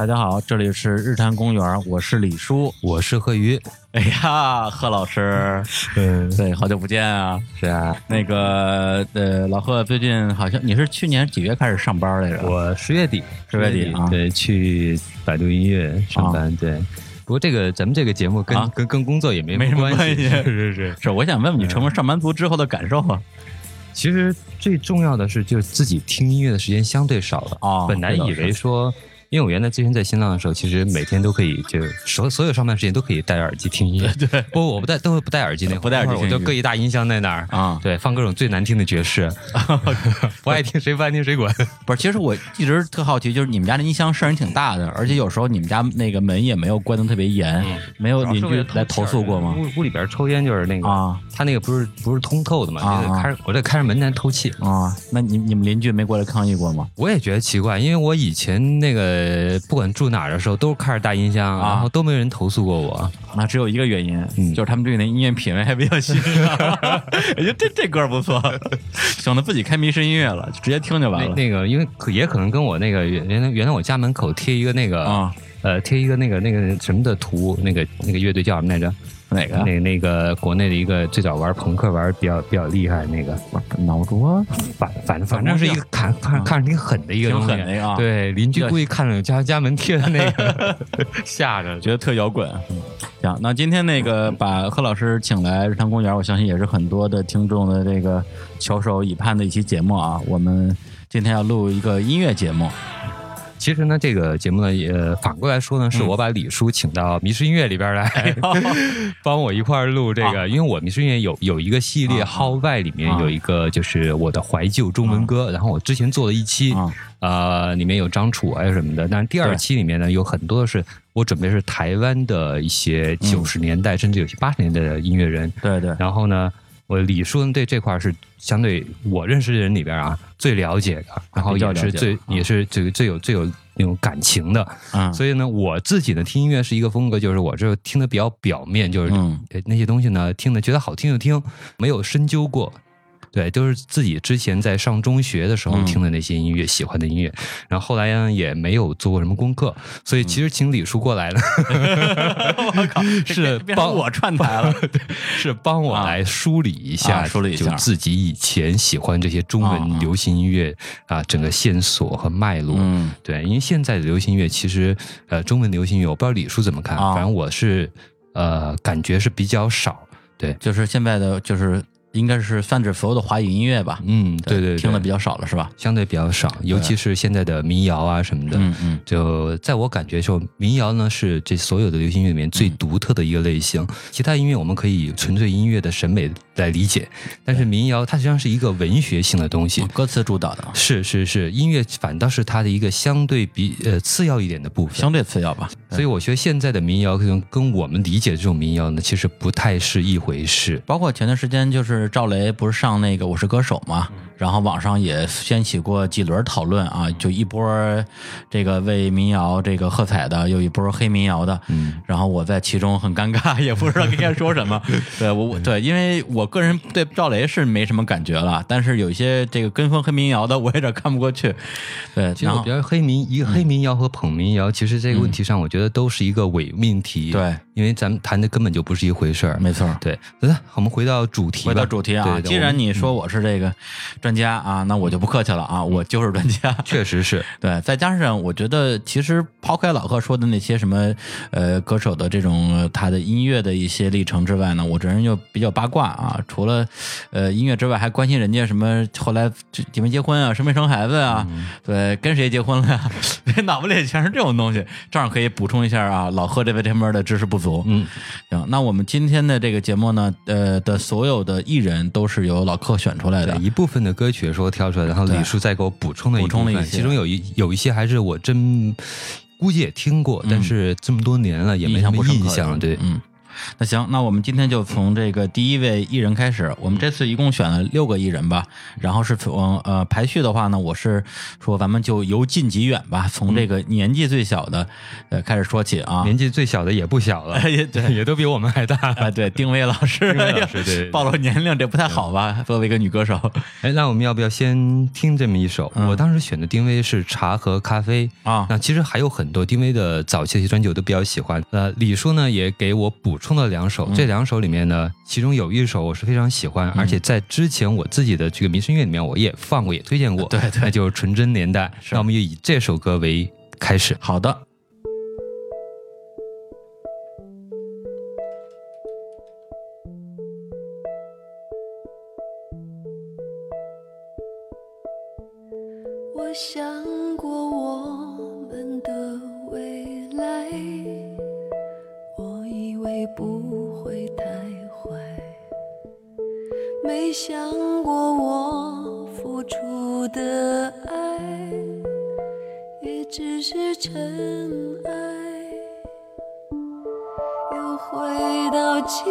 大家好，这里是日坛公园，我是李叔，我是贺鱼。哎呀，贺老师，嗯，对，好久不见啊！是啊，那个呃，老贺最近好像你是去年几月开始上班来着？我十月底，十月底啊，对，去百度音乐上班。对，不过这个咱们这个节目跟跟跟工作也没没什么关系。是是是，是，我想问问你成为上班族之后的感受啊。其实最重要的是，就是自己听音乐的时间相对少了啊。本来以为说。因为我原来之前在新浪的时候，其实每天都可以就所所有上班时间都可以戴着耳机听音乐。对，不我不戴，都会不戴耳机那不戴耳机，我就搁一大音箱在那儿啊。对，放各种最难听的爵士，不爱听谁不爱听谁管。不是，其实我一直特好奇，就是你们家的音箱声音挺大的，而且有时候你们家那个门也没有关的特别严，没有邻居来投诉过吗？屋屋里边抽烟就是那个啊，他那个不是不是通透的嘛？啊，开我这开着门在透气啊。那你你们邻居没过来抗议过吗？我也觉得奇怪，因为我以前那个不管。住哪儿的时候都是开着大音箱，然后都没人投诉过我。那只有一个原因，就是他们对那音乐品味还比较欣赏。我觉得这这歌不错，省得自己开迷失音乐了，就直接听就完了。那个，因为也可能跟我那个原原来原来我家门口贴一个那个啊呃贴一个那个那个什么的图，那个那个乐队叫什么来着？哪个？那那个国内的一个最早玩朋克玩比较比较厉害那个脑浊，反反正反正是一个看看看着挺狠的一个挺狠的啊！对，邻居故意看着家家门贴的那个，吓着，觉得特摇滚。行，那今天那个把贺老师请来日坛公园，我相信也是很多的听众的这个翘首以盼的一期节目啊。我们今天要录一个音乐节目。其实呢，这个节目呢，也反过来说呢，是我把李叔请到迷失音乐里边来，帮我一块儿录这个。因为我迷失音乐有有一个系列《号外》，里面有一个就是我的怀旧中文歌。然后我之前做了一期，呃，里面有张楚啊什么的。但是第二期里面呢，有很多是我准备是台湾的一些九十年代，甚至有些八十年代的音乐人。对对。然后呢？我李叔对这块是相对我认识的人里边啊最了解的，然后也是最也是最最有最有那种感情的，所以呢，我自己呢听音乐是一个风格，就是我这听的比较表面，就是那些东西呢听的觉得好听就听，没有深究过。对，都是自己之前在上中学的时候听的那些音乐，喜欢的音乐，然后后来呢也没有做过什么功课，所以其实请李叔过来了，我靠，是帮我串台了，是帮我来梳理一下，梳理一下。自己以前喜欢这些中文流行音乐啊，整个线索和脉络。嗯，对，因为现在的流行音乐其实呃，中文流行音乐我不知道李叔怎么看，反正我是呃感觉是比较少，对，就是现在的就是。应该是泛指所有的华语音乐吧？嗯，对对，听的比较少了是吧？相对比较少，尤其是现在的民谣啊什么的。嗯嗯，就在我感觉说，民谣呢是这所有的流行音乐里面最独特的一个类型。其他音乐我们可以纯粹音乐的审美来理解，但是民谣它实际上是一个文学性的东西，歌词主导的。是是是，音乐反倒是它的一个相对比呃次要一点的部分，相对次要吧。所以我觉得现在的民谣跟跟我们理解的这种民谣呢，其实不太是一回事。包括前段时间就是赵雷不是。上那个我是歌手吗，然后网上也掀起过几轮讨论啊，就一波这个为民谣这个喝彩的，又一波黑民谣的，嗯，然后我在其中很尴尬，也不知道应该说什么。对我，对，因为我个人对赵雷是没什么感觉了，但是有一些这个跟风黑民谣的，我有点看不过去。对，其实我觉得黑民一个黑民谣和捧民谣，其实这个问题上，我觉得都是一个伪命题。对，因为咱们谈的根本就不是一回事儿。没错。对，来，我们回到主题，回到主题啊，既然。你说我是这个专家啊，那我就不客气了啊，我就是专家，确实是对。再加上我觉得，其实抛开老贺说的那些什么呃歌手的这种他的音乐的一些历程之外呢，我这人又比较八卦啊。除了呃音乐之外，还关心人家什么后来结没结婚啊，生没生孩子啊，对，跟谁结婚了呀？脑子里全是这种东西，正好可以补充一下啊。老贺这位这边的知识不足，嗯，行。那我们今天的这个节目呢，呃的所有的艺人都是由老贺选出来的，一部分的歌曲的时候挑出来，然后李叔再给我补充了一部分，其中有一有一些还是我真估计也听过，但是这么多年了也没什么印象。对，嗯，那行，那我们今天就从这个第一位艺人开始。我们这次一共选了六个艺人吧，然后是从呃排序的话呢，我是说咱们就由近及远吧，从这个年纪最小的呃开始说起啊。年纪最小的也不小了，也对，也都比我们还大啊。对，丁薇老师，老师对，暴露年龄这不太好吧？作为一个女歌手，哎，那我们要不要先听这么一首？我当时选的丁薇是《茶和咖啡》啊。那其实还有很多丁薇的早期的一些专辑我都比较喜欢。呃，李叔呢也给我补充了两首，这两首里面呢，其中有一首我是非常喜欢，而且在之前我自己的这个民生乐里面我也放过，也推荐过。对对，那就是《纯真年代》。那我们就以这首歌为开始。好的。想过我付出的爱也只是尘埃，又回到起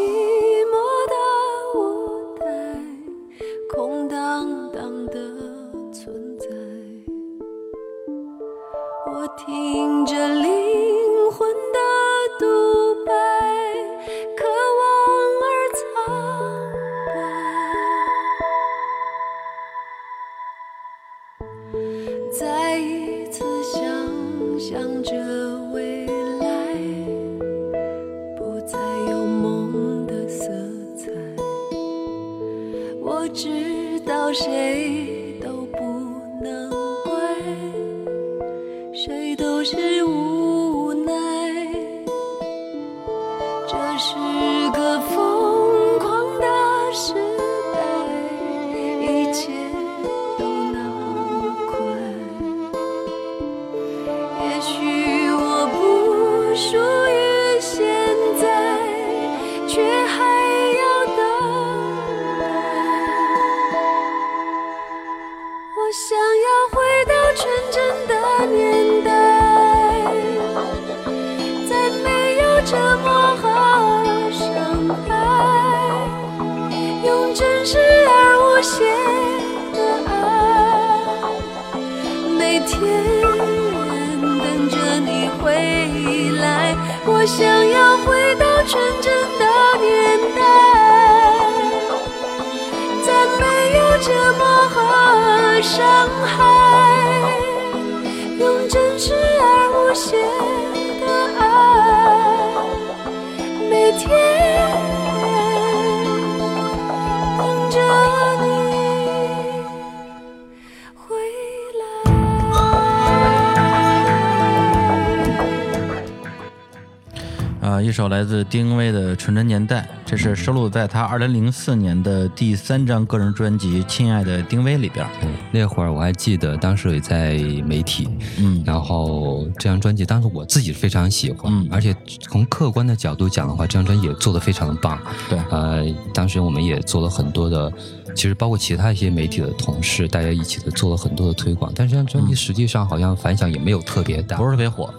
纯真年代》，这是收录在他二零零四年的第三张个人专辑《亲爱的丁薇》里边。那会儿我还记得，当时也在媒体，嗯，然后这张专辑当时我自己非常喜欢，嗯，而且从客观的角度讲的话，这张专辑也做的非常的棒。对，呃，当时我们也做了很多的，其实包括其他一些媒体的同事，大家一起的做了很多的推广。但是这张专辑实际上好像反响也没有特别大，不是特别火，嗯。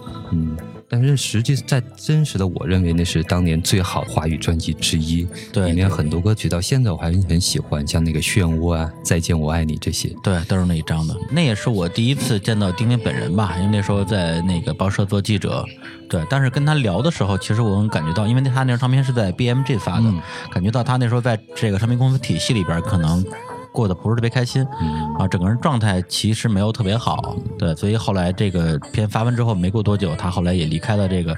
但是实际在真实的，我认为那是当年最好华语专辑之一。对，里面很多歌曲到现在我还是很喜欢，像那个《漩涡》啊，《再见我爱你》这些。对，都是那一张的。那也是我第一次见到丁丁本人吧，因为那时候在那个报社做记者。对，但是跟他聊的时候，其实我能感觉到，因为他那张唱片是在 BMG 发的，感觉到他那时候在这个唱片公司体系里边可能。过得不是特别开心，啊，整个人状态其实没有特别好，对，所以后来这个片发完之后，没过多久，他后来也离开了这个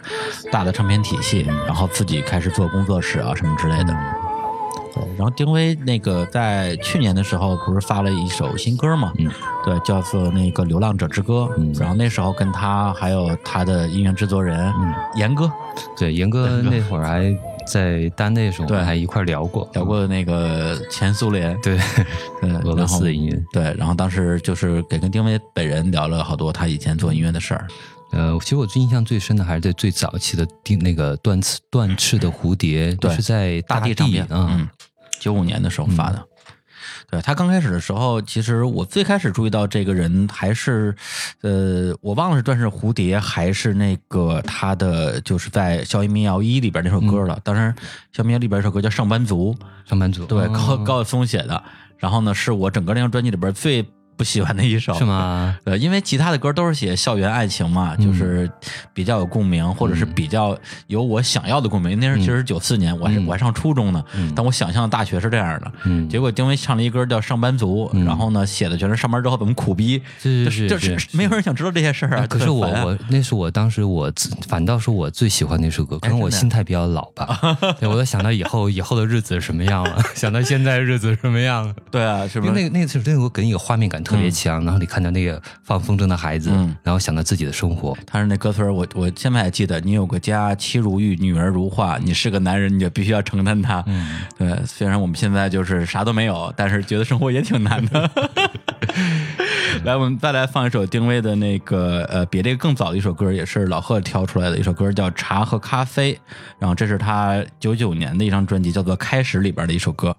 大的唱片体系，然后自己开始做工作室啊什么之类的。对，然后丁薇那个在去年的时候不是发了一首新歌嘛，嗯，对，叫做那个《流浪者之歌》，嗯，然后那时候跟他还有他的音乐制作人严哥，对，严哥那会儿还。在丹那时候，对，还一块聊过，聊过那个前苏联，对，俄罗斯的音乐，对，然后当时就是给跟丁薇本人聊了好多他以前做音乐的事儿。呃，其实我最印象最深的还是在最早期的丁那个断翅断翅的蝴蝶，对，是在大地上面，嗯，九五年的时候发的。对他刚开始的时候，其实我最开始注意到这个人还是，呃，我忘了是《钻石蝴蝶》还是那个他的，就是在《校园民谣一》里边那首歌了。当时《校园民谣》里边一首歌叫《上班族》，上班族对高高晓松写的。然后呢，是我整个那张专辑里边最。不喜欢的一首是吗？呃，因为其他的歌都是写校园爱情嘛，就是比较有共鸣，或者是比较有我想要的共鸣。那是其实九四年，我还我还上初中呢，但我想象的大学是这样的。嗯，结果丁薇唱了一歌叫《上班族》，然后呢写的全是上班之后怎么苦逼，是是是，没有人想知道这些事儿啊。可是我我那是我当时我反倒是我最喜欢那首歌，可能我心态比较老吧。对，我都想到以后以后的日子是什么样了，想到现在日子什么样了。对啊，是不是？那那次那首歌给你一个画面感。特别强，然后你看到那个放风筝的孩子，然后想到自己的生活。他是那歌词我我现在还记得。你有个家，妻如玉，女儿如画。你是个男人，你就必须要承担它。嗯，对。虽然我们现在就是啥都没有，但是觉得生活也挺难的。来，我们再来放一首丁薇的那个呃，比这个更早的一首歌，也是老贺挑出来的一首歌，叫《茶和咖啡》。然后这是他九九年的一张专辑，叫做《开始》里边的一首歌。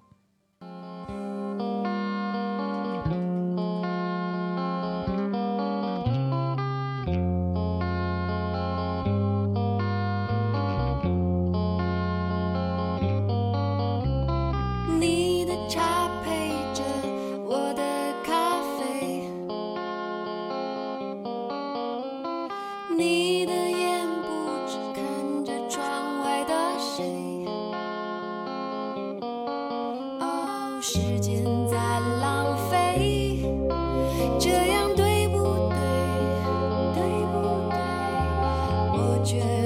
绝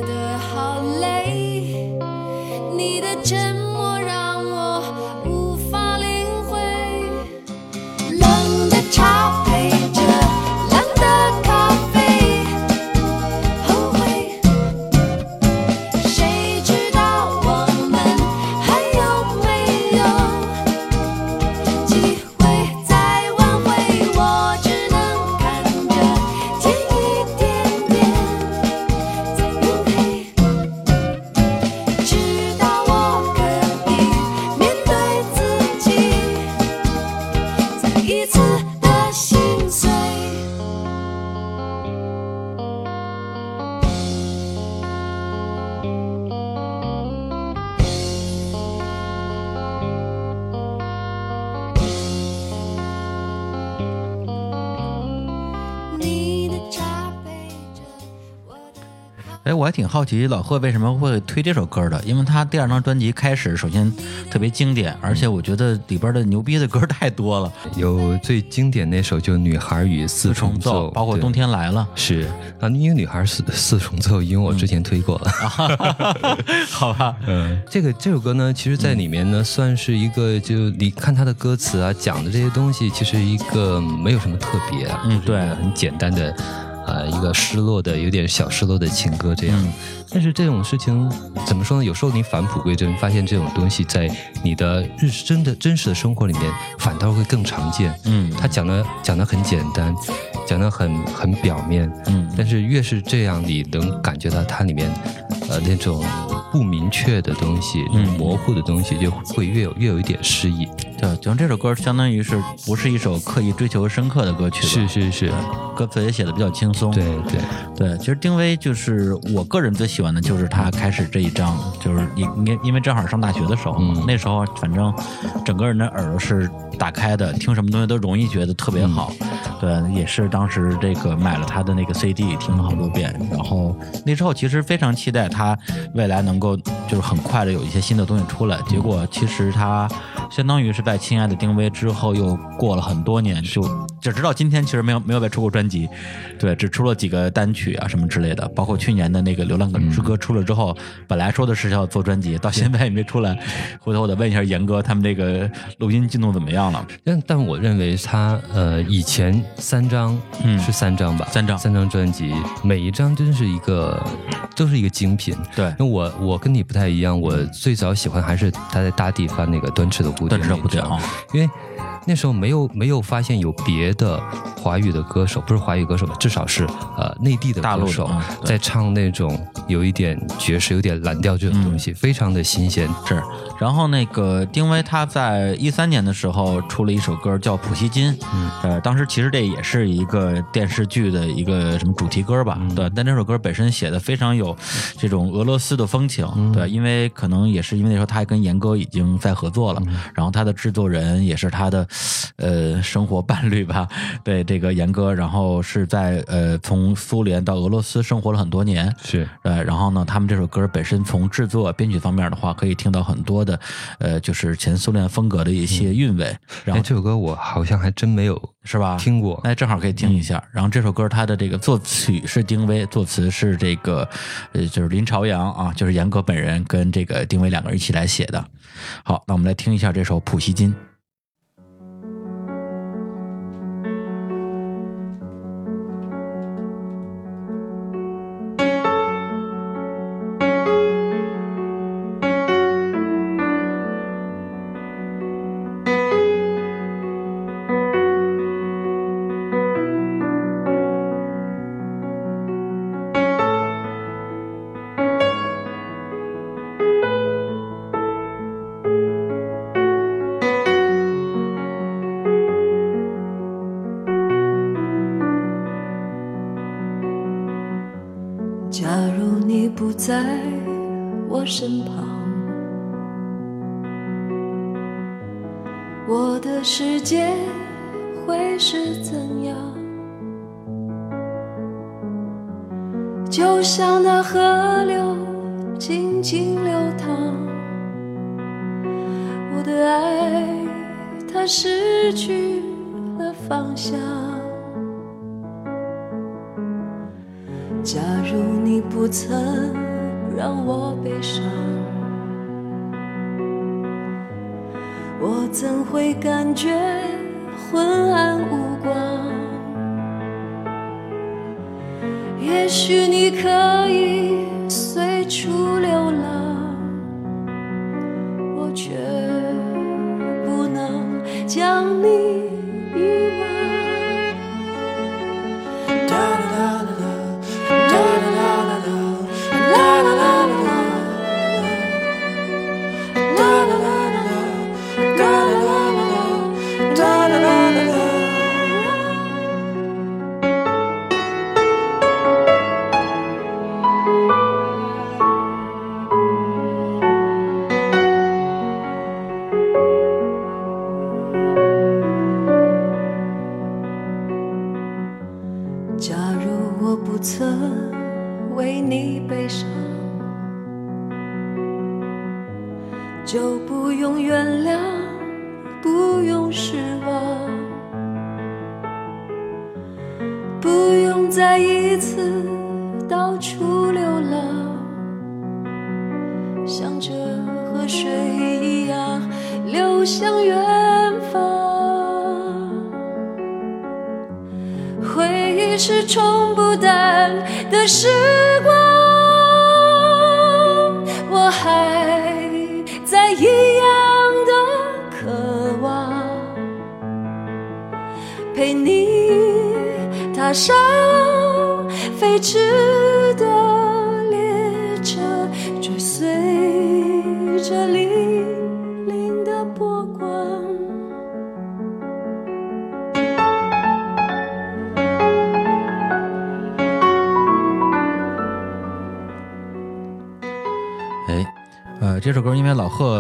还挺好奇老贺为什么会推这首歌的，因为他第二张专辑开始，首先特别经典，而且我觉得里边的牛逼的歌太多了。有最经典那首就《女孩与四重奏》，包括《冬天来了》。是啊，因为《女孩四四重奏》，因为我之前推过了。好吧，嗯，这个这首歌呢，其实在里面呢，算是一个就你看它的歌词啊，讲的这些东西，其实一个没有什么特别，嗯，对，很简单的。呃，一个失落的、有点小失落的情歌这样，但是这种事情怎么说呢？有时候你返璞归真，发现这种东西在你的日真的真实的生活里面，反倒会更常见。嗯，他讲的讲的很简单，讲的很很表面。嗯，但是越是这样，你能感觉到它里面呃那种不明确的东西、模糊的东西，就会越有越有一点诗意。对，就这首歌相当于是不是一首刻意追求深刻的歌曲？是是是，歌词也写的比较轻松。对对对，其实丁薇就是我个人最喜欢的就是她开始这一张，就是因因因为正好上大学的时候嘛，那时候反正整个人的耳朵是打开的，听什么东西都容易觉得特别好。对，也是当时这个买了他的那个 CD，听了好多遍。然后那之后其实非常期待他未来能够就是很快的有一些新的东西出来。结果其实他相当于是在《亲爱的丁薇》之后又过了很多年，就就直到今天其实没有没有再出过专辑，对，只出了几个单曲啊什么之类的。包括去年的那个《流浪歌之歌》出了之后，本来说的是要做专辑，到现在也没出来。回头我得问一下严哥，他们这个录音进度怎么样了？但但我认为他呃以前。三张，嗯，是三张吧？三张，三张专辑，每一张真是一个，都是一个精品。对，那我我跟你不太一样，我最早喜欢还是他在大地发那个端翅的蝴蝶，端翅的蝴蝶啊，因为那时候没有没有发现有别的华语的歌手，不是华语歌手吧，至少是呃内地的歌手在唱那种有一点爵士、有点蓝调这种东西，非常的新鲜。是，然后那个丁薇他在一三年的时候出了一首歌叫《普希金》，呃，当时其实这也是一个电视剧的一个什么主题歌吧？对，但这首歌本身写的非常有这种俄罗斯的风情，对，因为可能也是因为那时候他跟严歌已经在合作了，然后他的制作人也是他的。呃，生活伴侣吧，对这个严歌，然后是在呃从苏联到俄罗斯生活了很多年，是呃，然后呢，他们这首歌本身从制作编曲方面的话，可以听到很多的呃，就是前苏联风格的一些韵味。然后这首歌我好像还真没有是吧？听过，哎正好可以听一下。然后这首歌它的这个作曲是丁薇，作词是这个呃就是林朝阳啊，就是严哥本人跟这个丁薇两个人一起来写的。好，那我们来听一下这首《普希金》。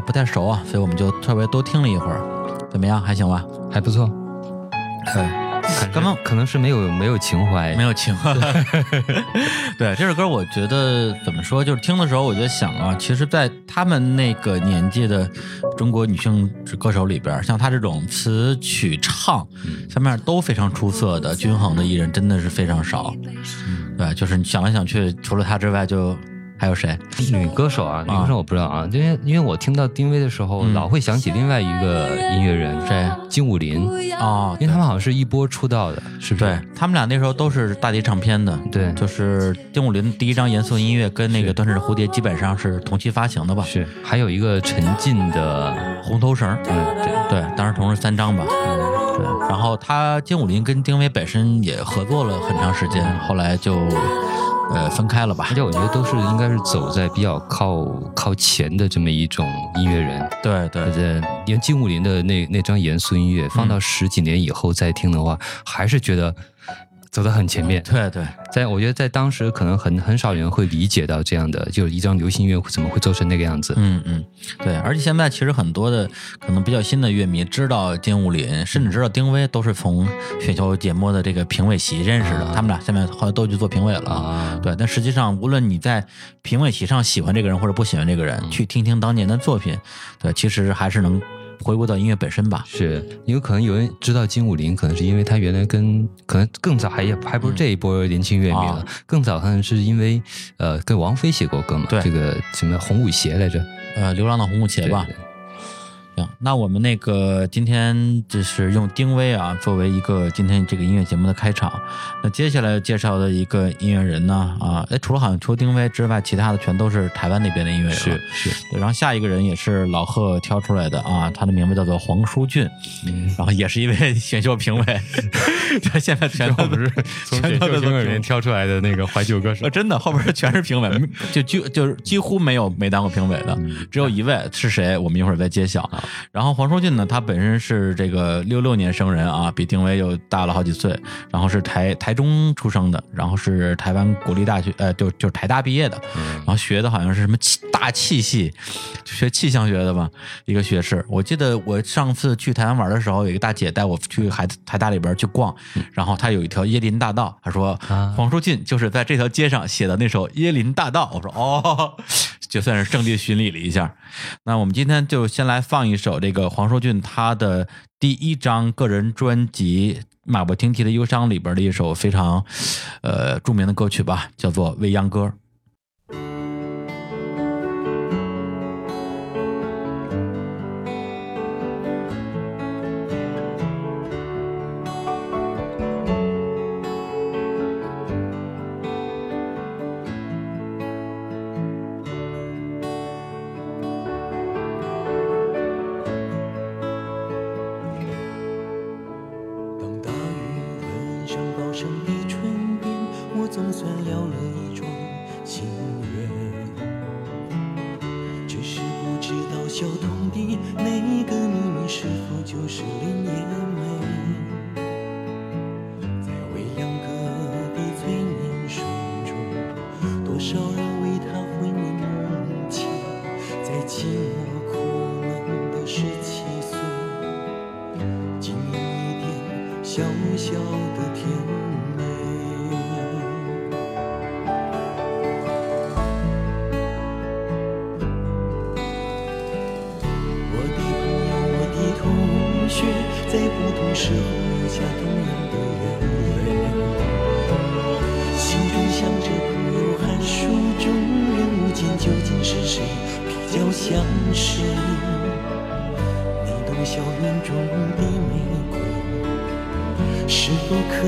不太熟啊，所以我们就特别多听了一会儿，怎么样？还行吧？还不错。对，刚刚可能是没有没有情怀，没有情怀。对这首歌，我觉得怎么说？就是听的时候，我就想啊，其实，在他们那个年纪的中国女性歌手里边，像她这种词曲唱方面都非常出色的、均衡的艺人，真的是非常少。对，就是你想来想去，除了她之外，就。还有谁？女歌手啊，女歌手我不知道啊，因为因为我听到丁薇的时候，老会想起另外一个音乐人，谁？金武林啊，因为他们好像是一波出道的，是不是？对他们俩那时候都是大碟唱片的，对，就是金武林第一张严肃音乐跟那个断翅蝴蝶基本上是同期发行的吧？是，还有一个陈进的红头绳，嗯，对对，当时同时三张吧，对。然后他金武林跟丁薇本身也合作了很长时间，后来就。呃，分开了吧？而且我觉得都是应该是走在比较靠靠前的这么一种音乐人。对对对，因为金武林的那那张严肃音乐放到十几年以后再听的话，还是觉得。走得很前面，对对，在我觉得在当时可能很很少人会理解到这样的，就是一张流行音乐怎么会做成那个样子。嗯嗯，对，而且现在其实很多的可能比较新的乐迷知道金武林，甚至知道丁薇，都是从选秀节目的这个评委席认识的。他们俩现在后来都去做评委了。啊，对，但实际上无论你在评委席上喜欢这个人或者不喜欢这个人，去听听当年的作品，对，其实还是能。回归到音乐本身吧，是。有可能有人知道金武林，可能是因为他原来跟可能更早还还不是这一波年轻乐迷了，更早可能是因为呃跟王菲写过歌嘛，对。这个什么红舞鞋来着，呃流浪的红舞鞋吧。那我们那个今天就是用丁薇啊作为一个今天这个音乐节目的开场。那接下来介绍的一个音乐人呢啊，哎，除了好像除了丁薇之外，其他的全都是台湾那边的音乐人。是是。然后下一个人也是老贺挑出来的啊，他的名字叫做黄舒骏，然后也是一位选秀评委。他现在全都不是从选秀评委里面挑出来的那个怀旧歌手。真的，后边全是评委，就就就是几乎没有没当过评委的，只有一位是谁？我们一会儿再揭晓。然后黄舒骏呢，他本身是这个六六年生人啊，比丁薇又大了好几岁。然后是台台中出生的，然后是台湾国立大学，呃，就就是台大毕业的。然后学的好像是什么气大气系，学气象学的吧，一个学士。我记得我上次去台湾玩的时候，有一个大姐带我去海台大里边去逛，然后她有一条椰林大道，她说黄舒骏就是在这条街上写的那首《椰林大道》。我说哦。就算是圣地巡礼了一下，那我们今天就先来放一首这个黄舒骏他的第一张个人专辑《马不停蹄的忧伤》里边的一首非常，呃著名的歌曲吧，叫做《未央歌》。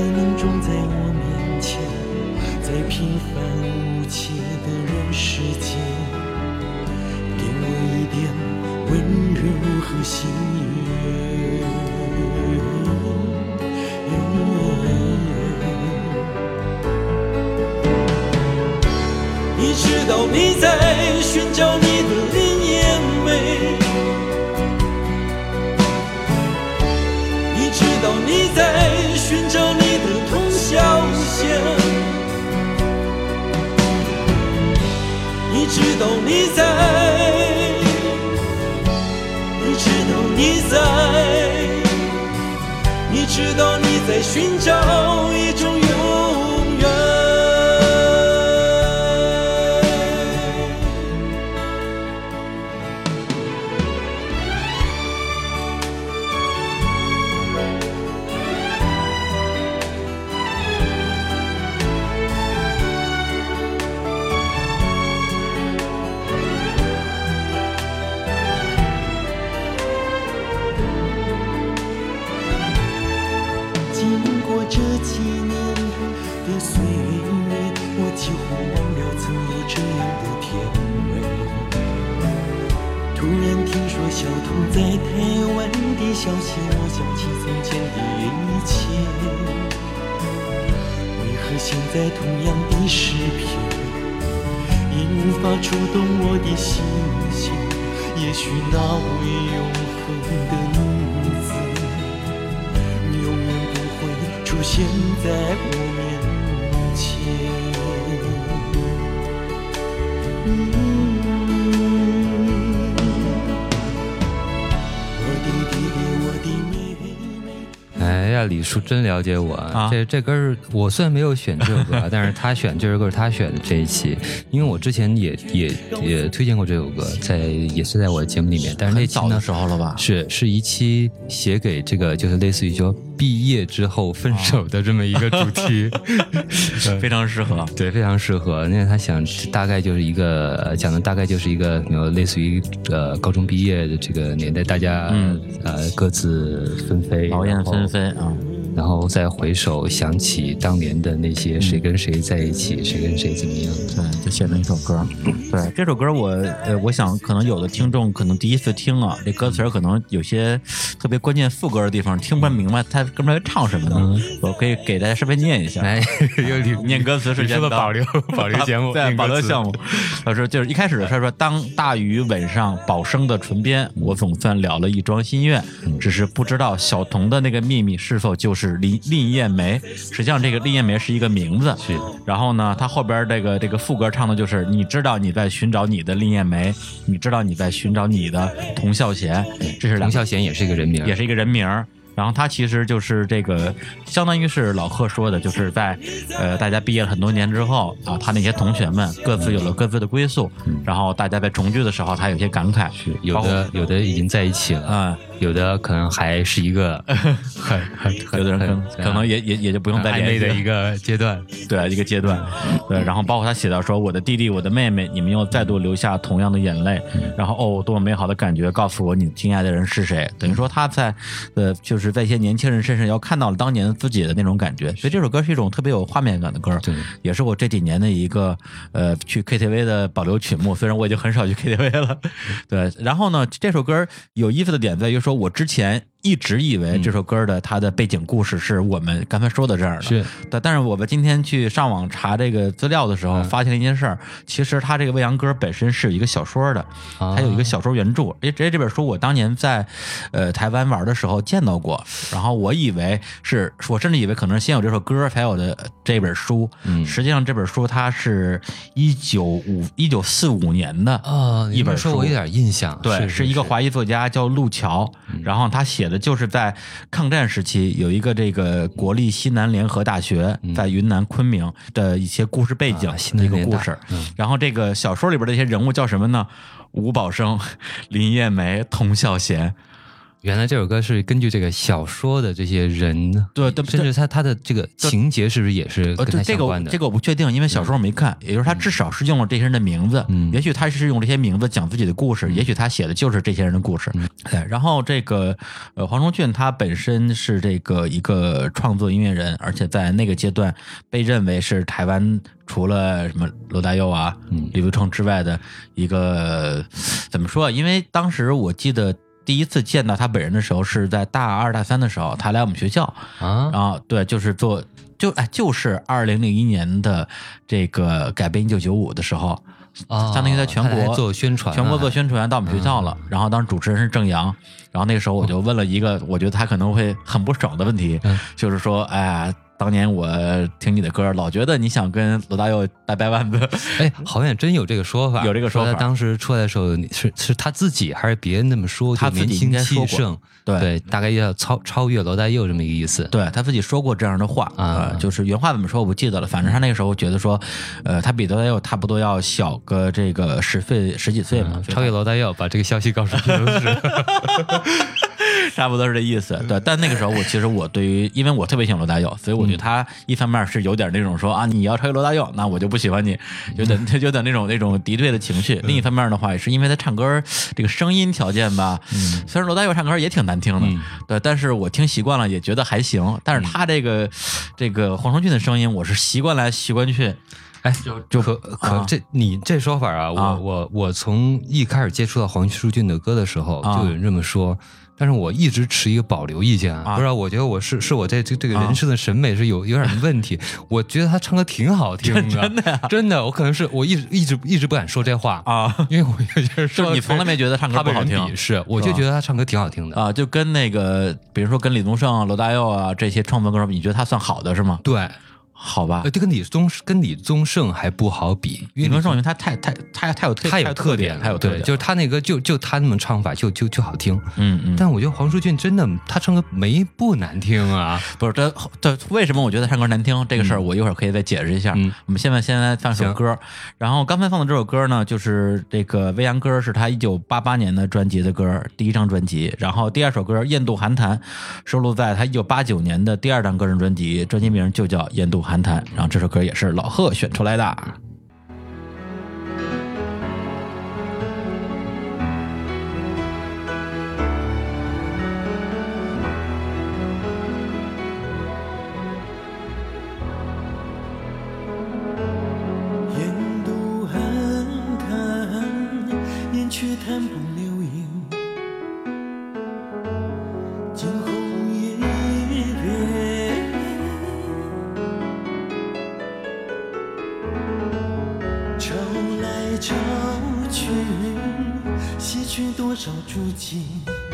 才能种在我面前，在平凡无奇的人世间，给我一点温柔和喜悦。你知道你在寻找你的另一面。知道你在你知道你在你知道你在寻找一种湾的消息，我想起。从前的一切。为何现在同样的诗篇，已无法触动我的心弦？也许那位永恒的女子，永远不会出现在我面李叔真了解我啊，这这歌是我虽然没有选这首歌，但是他选这首歌是他选的这一期，因为我之前也也也推荐过这首歌，在也是在我的节目里面，但是那期呢时候了吧？是是一期写给这个就是类似于说毕业之后分手的这么一个主题，非常适合，对，非常适合。那他想大概就是一个讲的大概就是一个有类似于呃高中毕业的这个年代，大家呃各自纷飞，劳燕分飞啊。然后再回首想起当年的那些谁跟谁在一起，谁跟谁怎么样？对，就写了一首歌。对，这首歌我呃，我想可能有的听众可能第一次听啊，这歌词可能有些特别关键副歌的地方听不明白，他哥们在唱什么呢？我可以给大家稍微念一下。哎，念歌词是是不保留 保留节目？对，保留项目。他说就是一开始他说当大鱼吻上宝生的唇边，我总算了了一桩心愿，只是不知道小童的那个秘密是否就是。是林林艳梅，实际上这个林艳梅是一个名字。是，然后呢，他后边这个这个副歌唱的就是，你知道你在寻找你的林艳梅，你知道你在寻找你的童孝贤，这是童孝贤也是一个人名，也是一个人名。然后他其实就是这个，相当于是老贺说的，就是在呃大家毕业了很多年之后啊，他那些同学们各自有了各自的归宿，然后大家在重聚的时候，他有些感慨，有的有的已经在一起了啊。有的可能还是一个 很很，有的人可能可能也也也就不用再暧昧的一个阶段，对一个阶段，对。然后包括他写到说：“我的弟弟，我的妹妹，你们又再度流下同样的眼泪。”然后哦，多么美好的感觉！告诉我你亲爱的人是谁？等于说他在呃，就是在一些年轻人身上要看到了当年自己的那种感觉。所以这首歌是一种特别有画面感的歌，对，也是我这几年的一个呃去 KTV 的保留曲目。虽然我已经很少去 KTV 了，对。然后呢，这首歌有意思的点在于说，我之前。一直以为这首歌的它的背景故事是我们刚才说的这样的，是。但但是我们今天去上网查这个资料的时候，发现了一件事儿，其实它这个《未央歌》本身是有一个小说的，它有一个小说原著。哎，这这本书我当年在呃台湾玩的时候见到过，然后我以为是，我甚至以为可能先有这首歌才有的这本书。嗯，实际上这本书它是一九五一九四五年的啊一本书，我有点印象。对，是一个华裔作家叫陆桥，然后他写的。就是在抗战时期，有一个这个国立西南联合大学在云南昆明的一些故事背景的一个故事。然后这个小说里边的一些人物叫什么呢？吴宝生、林艳梅、童孝贤。原来这首歌是根据这个小说的这些人，对，甚至他他的这个情节是不是也是跟他相关的？这个我不确定，因为小说我没看。也就是他至少是用了这些人的名字，嗯也许他是用这些名字讲自己的故事，也许他写的就是这些人的故事。对，然后这个呃黄忠俊他本身是这个一个创作音乐人，而且在那个阶段被认为是台湾除了什么罗大佑啊、李维成之外的一个怎么说？因为当时我记得。第一次见到他本人的时候是在大二大三的时候，他来我们学校啊，然后对，就是做就哎，就是二零零一年的这个改编一九九五的时候，相当于在全国做宣传，全国做宣传到我们学校了。然后当时主持人是郑阳，然后那个时候我就问了一个我觉得他可能会很不爽的问题，就是说，哎呀。当年我听你的歌，老觉得你想跟罗大佑掰掰腕子。哎，好像真有这个说法，有这个说法。当时出来的时候，是是他自己还是别人那么说？他自己应该说过。对，大概要超超越罗大佑这么一个意思。对他自己说过这样的话啊，就是原话怎么说我不记得了。反正他那个时候觉得说，呃，他比罗大佑差不多要小个这个十岁十几岁嘛，超越罗大佑，把这个消息告诉评论室。差不多是这意思，对。但那个时候，我其实我对于，因为我特别喜欢罗大佑，所以我对他一方面是有点那种说啊，你要超越罗大佑，那我就不喜欢你，有点 有点那种那种敌对的情绪。另一方面的话，也是因为他唱歌这个声音条件吧，虽然罗大佑唱歌也挺难听的，对，但是我听习惯了，也觉得还行。但是他这个这个黄承俊的声音，我是习惯来习惯去。哎，就就可可这你这说法啊，我我我从一开始接触到黄舒骏的歌的时候，就有人这么说。但是我一直持一个保留意见啊，不知道，我觉得我是是我在这这个人生的审美是有有点问题。我觉得他唱歌挺好听的，真的，真的，我可能是我一直一直一直不敢说这话啊，因为我觉得说你从来没觉得唱歌不好听，是，我就觉得他唱歌挺好听的。啊，就跟那个比如说跟李宗盛、罗大佑啊这些创作歌手，你觉得他算好的是吗？对。好吧，这跟李宗跟李宗盛还不好比，因为李宗盛因为他太太太太有太有特点，太有特点，就是他那个就就他那么唱法就就就好听，嗯嗯。但我觉得黄舒骏真的他唱歌没不难听啊，不是这这为什么我觉得唱歌难听这个事儿，我一会儿可以再解释一下。我们现在先来放首歌，然后刚才放的这首歌呢，就是这个《未央歌》是他一九八八年的专辑的歌，第一张专辑。然后第二首歌《雁渡寒潭》收录在他一九八九年的第二张个人专辑，专辑名就叫《雁渡寒潭》。然后这首。歌也是老贺选出来的。情。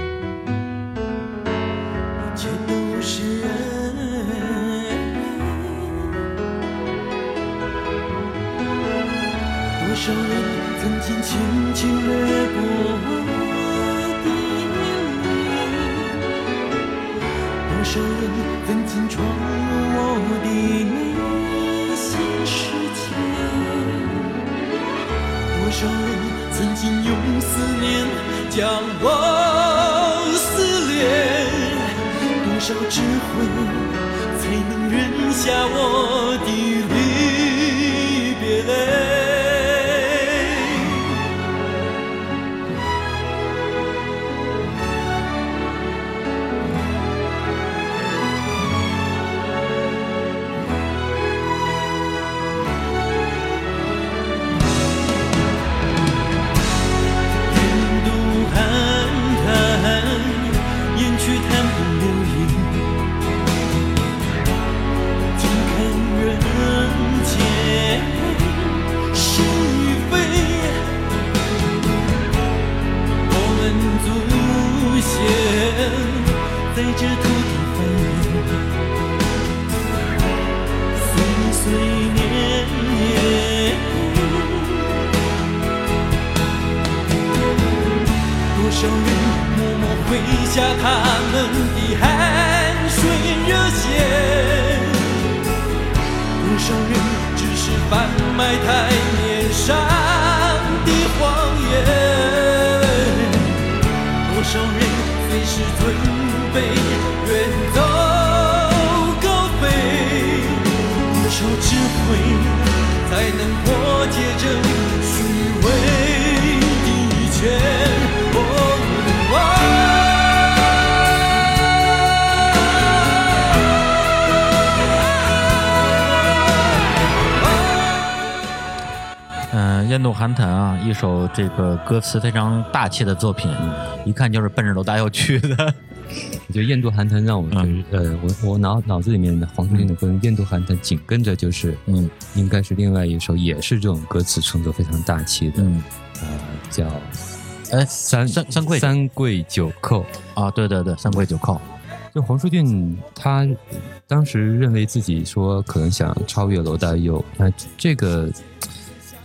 首这个歌词非常大气的作品，一看就是奔着罗大佑去的。我觉得印度寒潭》让我就是呃，我我脑脑子里面的黄舒骏的歌，《印度寒潭》紧跟着就是嗯，应该是另外一首，也是这种歌词创作非常大气的，呃，叫哎三三三跪三跪九叩啊，对对对，三跪九叩。就黄舒骏他当时认为自己说可能想超越罗大佑，那这个。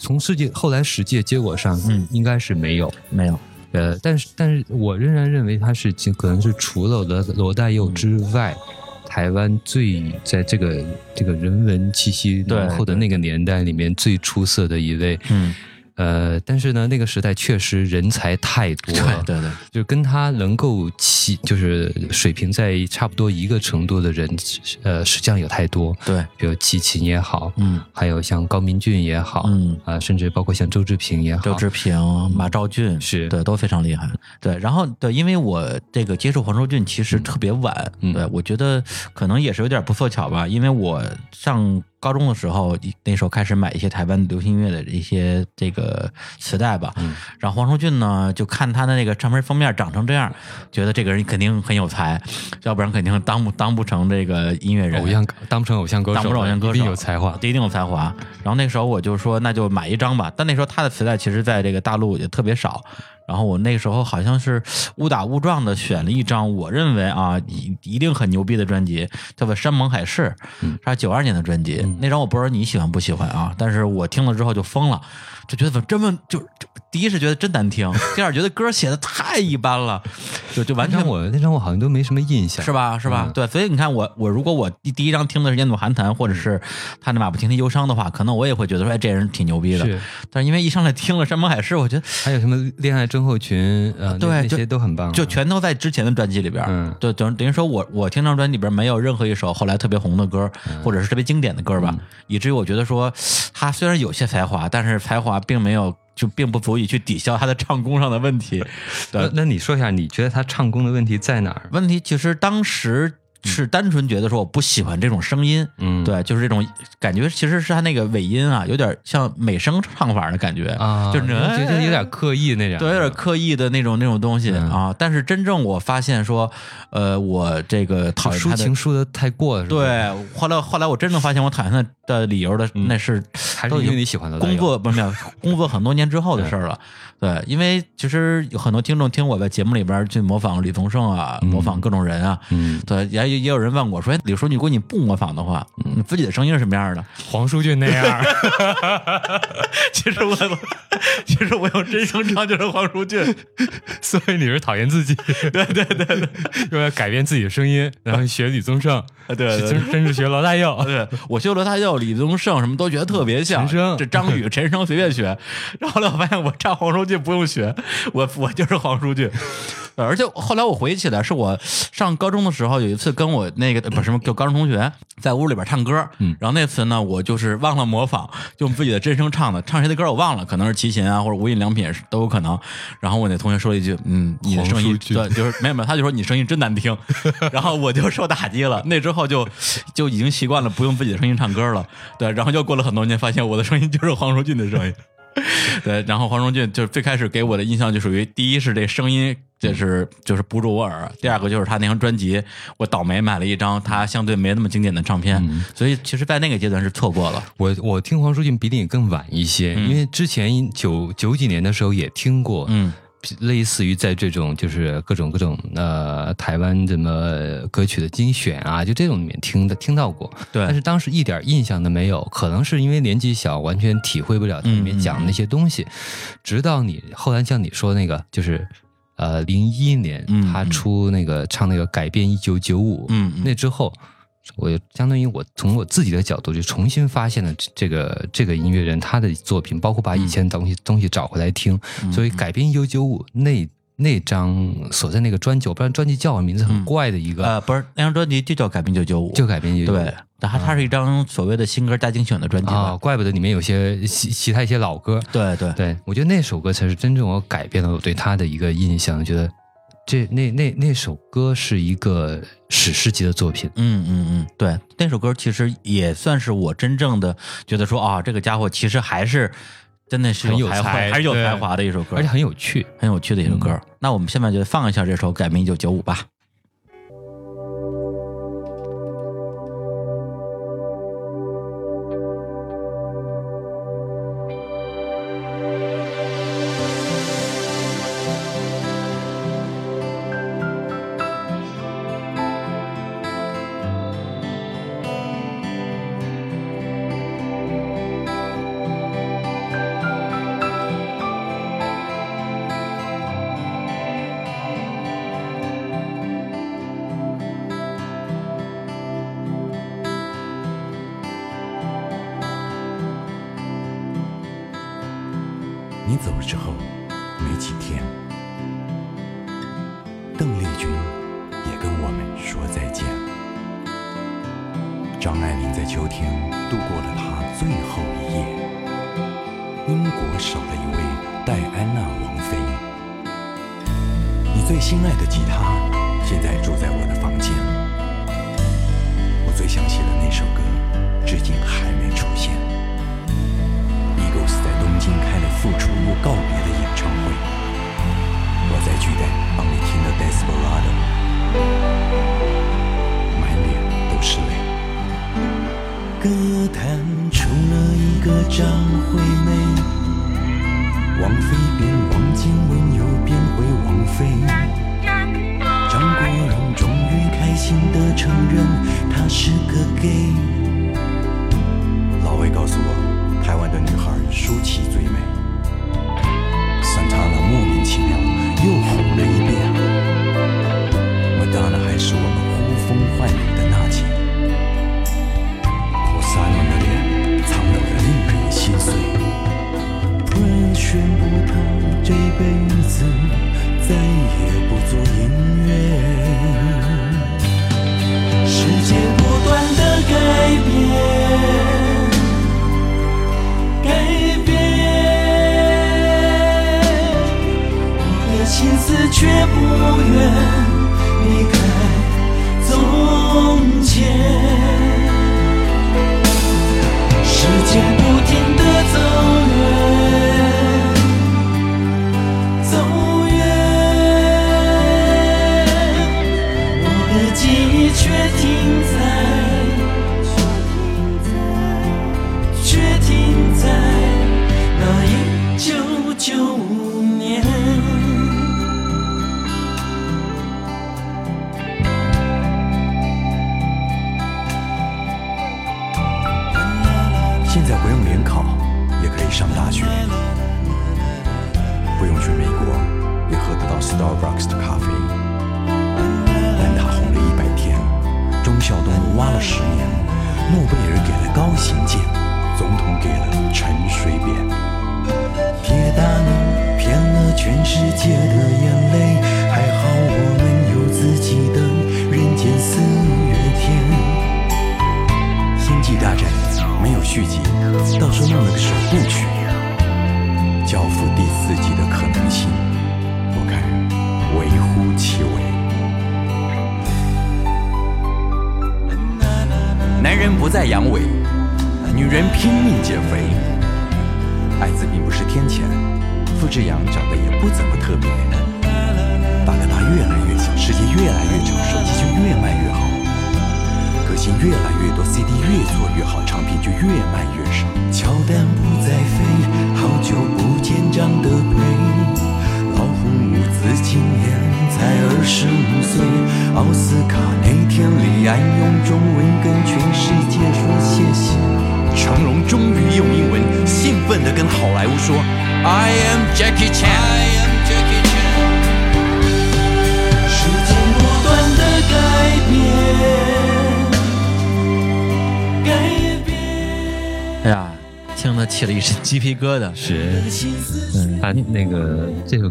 从世界后来实际结果上，嗯，应该是没有。没有，呃，但是但是我仍然认为他是可能是除了罗罗大佑之外，台湾最在这个这个人文气息浓厚的那个年代里面最出色的一位，嗯。呃，但是呢，那个时代确实人才太多，对对对，就跟他能够齐，就是水平在差不多一个程度的人，呃，实际上有太多，对，比如齐秦也好，嗯，还有像高明俊也好，嗯啊，甚至包括像周志平也好，周志平、马兆俊是对都非常厉害，对，然后对，因为我这个接触黄州俊其实特别晚，对我觉得可能也是有点不凑巧吧，因为我上。高中的时候，那时候开始买一些台湾流行音乐的一些这个磁带吧。嗯。然后黄舒骏呢，就看他的那个唱片封面长成这样，觉得这个人肯定很有才，要不然肯定当不当不成这个音乐人，偶像当不成偶像歌手，当不成偶像歌手，一定有才华，一定有才华。然后那时候我就说，那就买一张吧。但那时候他的磁带其实在这个大陆也特别少。然后我那个时候好像是误打误撞的选了一张我认为啊一一定很牛逼的专辑，叫做《山盟海誓》，是九二年的专辑。那张我不知道你喜欢不喜欢啊，但是我听了之后就疯了。就觉得怎么这么就就第一是觉得真难听，第二觉得歌写的太一般了，就就完全我那张我好像都没什么印象，是吧是吧？对，所以你看我我如果我第第一张听的是《烟土寒潭》或者是他那《马不停蹄忧伤》的话，可能我也会觉得说哎这人挺牛逼的。是，但是因为一上来听了《山盟海誓》，我觉得还有什么《恋爱症候群》呃，对，这些都很棒，就全都在之前的专辑里边。嗯，对，等等于说我我听张专辑里边没有任何一首后来特别红的歌，或者是特别经典的歌吧，以至于我觉得说他虽然有些才华，但是才华并没有。就并不足以去抵消他的唱功上的问题。那那你说一下，你觉得他唱功的问题在哪儿？问题其实当时。是单纯觉得说我不喜欢这种声音，嗯，对，就是这种感觉，其实是他那个尾音啊，有点像美声唱法的感觉啊，就是觉得有点刻意那种，对，有点刻意的那种那种东西啊。但是真正我发现说，呃，我这个讨厌抒情抒的太过了，对。后来后来我真正发现我讨厌他的理由的，那是还是因为你喜欢的工作，不是没有工作很多年之后的事儿了。对，因为其实有很多听众听我在节目里边去模仿李宗盛啊，模仿各种人啊，嗯，对，也也有人问我说：“李叔，你如果你不模仿的话，你自己的声音是什么样的？”黄书俊那样。其实我，其实我用真声唱就是黄舒骏，所以你是讨厌自己，对对对对，又要改变自己的声音，然后学李宗盛，对，真真是学罗大佑，对我学罗大佑、李宗盛什么都觉得特别像，这张宇、陈升随便学，然后来我发现我唱黄舒骏。不用学，我我就是黄舒骏。而且后来我回忆起来，是我上高中的时候有一次跟我那个不是什么就高中同学在屋里边唱歌，嗯，然后那次呢我就是忘了模仿，用自己的真声唱的，唱谁的歌我忘了，可能是齐秦啊或者无印良品都有可能。然后我那同学说了一句：“嗯，你的声音对，就是没有没有，他就说你声音真难听。”然后我就受打击了。那之后就就已经习惯了不用自己的声音唱歌了。对，然后又过了很多年，发现我的声音就是黄舒骏的声音。对，然后黄忠俊就是最开始给我的印象就属于第一是这声音就是就是不入我耳，第二个就是他那张专辑，我倒霉买了一张他相对没那么经典的唱片，所以其实，在那个阶段是错过了。我我听黄舒骏比你更晚一些，因为之前九九几年的时候也听过，嗯。类似于在这种就是各种各种呃台湾怎么歌曲的精选啊，就这种里面听的听到过，对，但是当时一点印象都没有，可能是因为年纪小，完全体会不了它里面讲的那些东西。直到你后来像你说那个，就是呃零一年他出那个唱那个改变一九九五，嗯，那之后。我相当于我从我自己的角度就重新发现了这个这个音乐人他的作品，包括把以前的东西东西找回来听。所以改编一九九五那那张所在那个专辑，我不知道专辑叫名字很怪的一个呃，不是那张专辑就叫改编一九九五，就改编一九九五。对，它它是一张所谓的新歌大精选的专辑啊，怪不得里面有些其其他一些老歌。对对对，我觉得那首歌才是真正我改变了我对他的一个印象，觉得。这那那那首歌是一个史诗级的作品，嗯嗯嗯，对，那首歌其实也算是我真正的觉得说啊，这个家伙其实还是真的是很有才，还是有才华的一首歌，而且很有趣，很有趣的一首歌。那我们下面就放一下这首《改名一九九五》吧。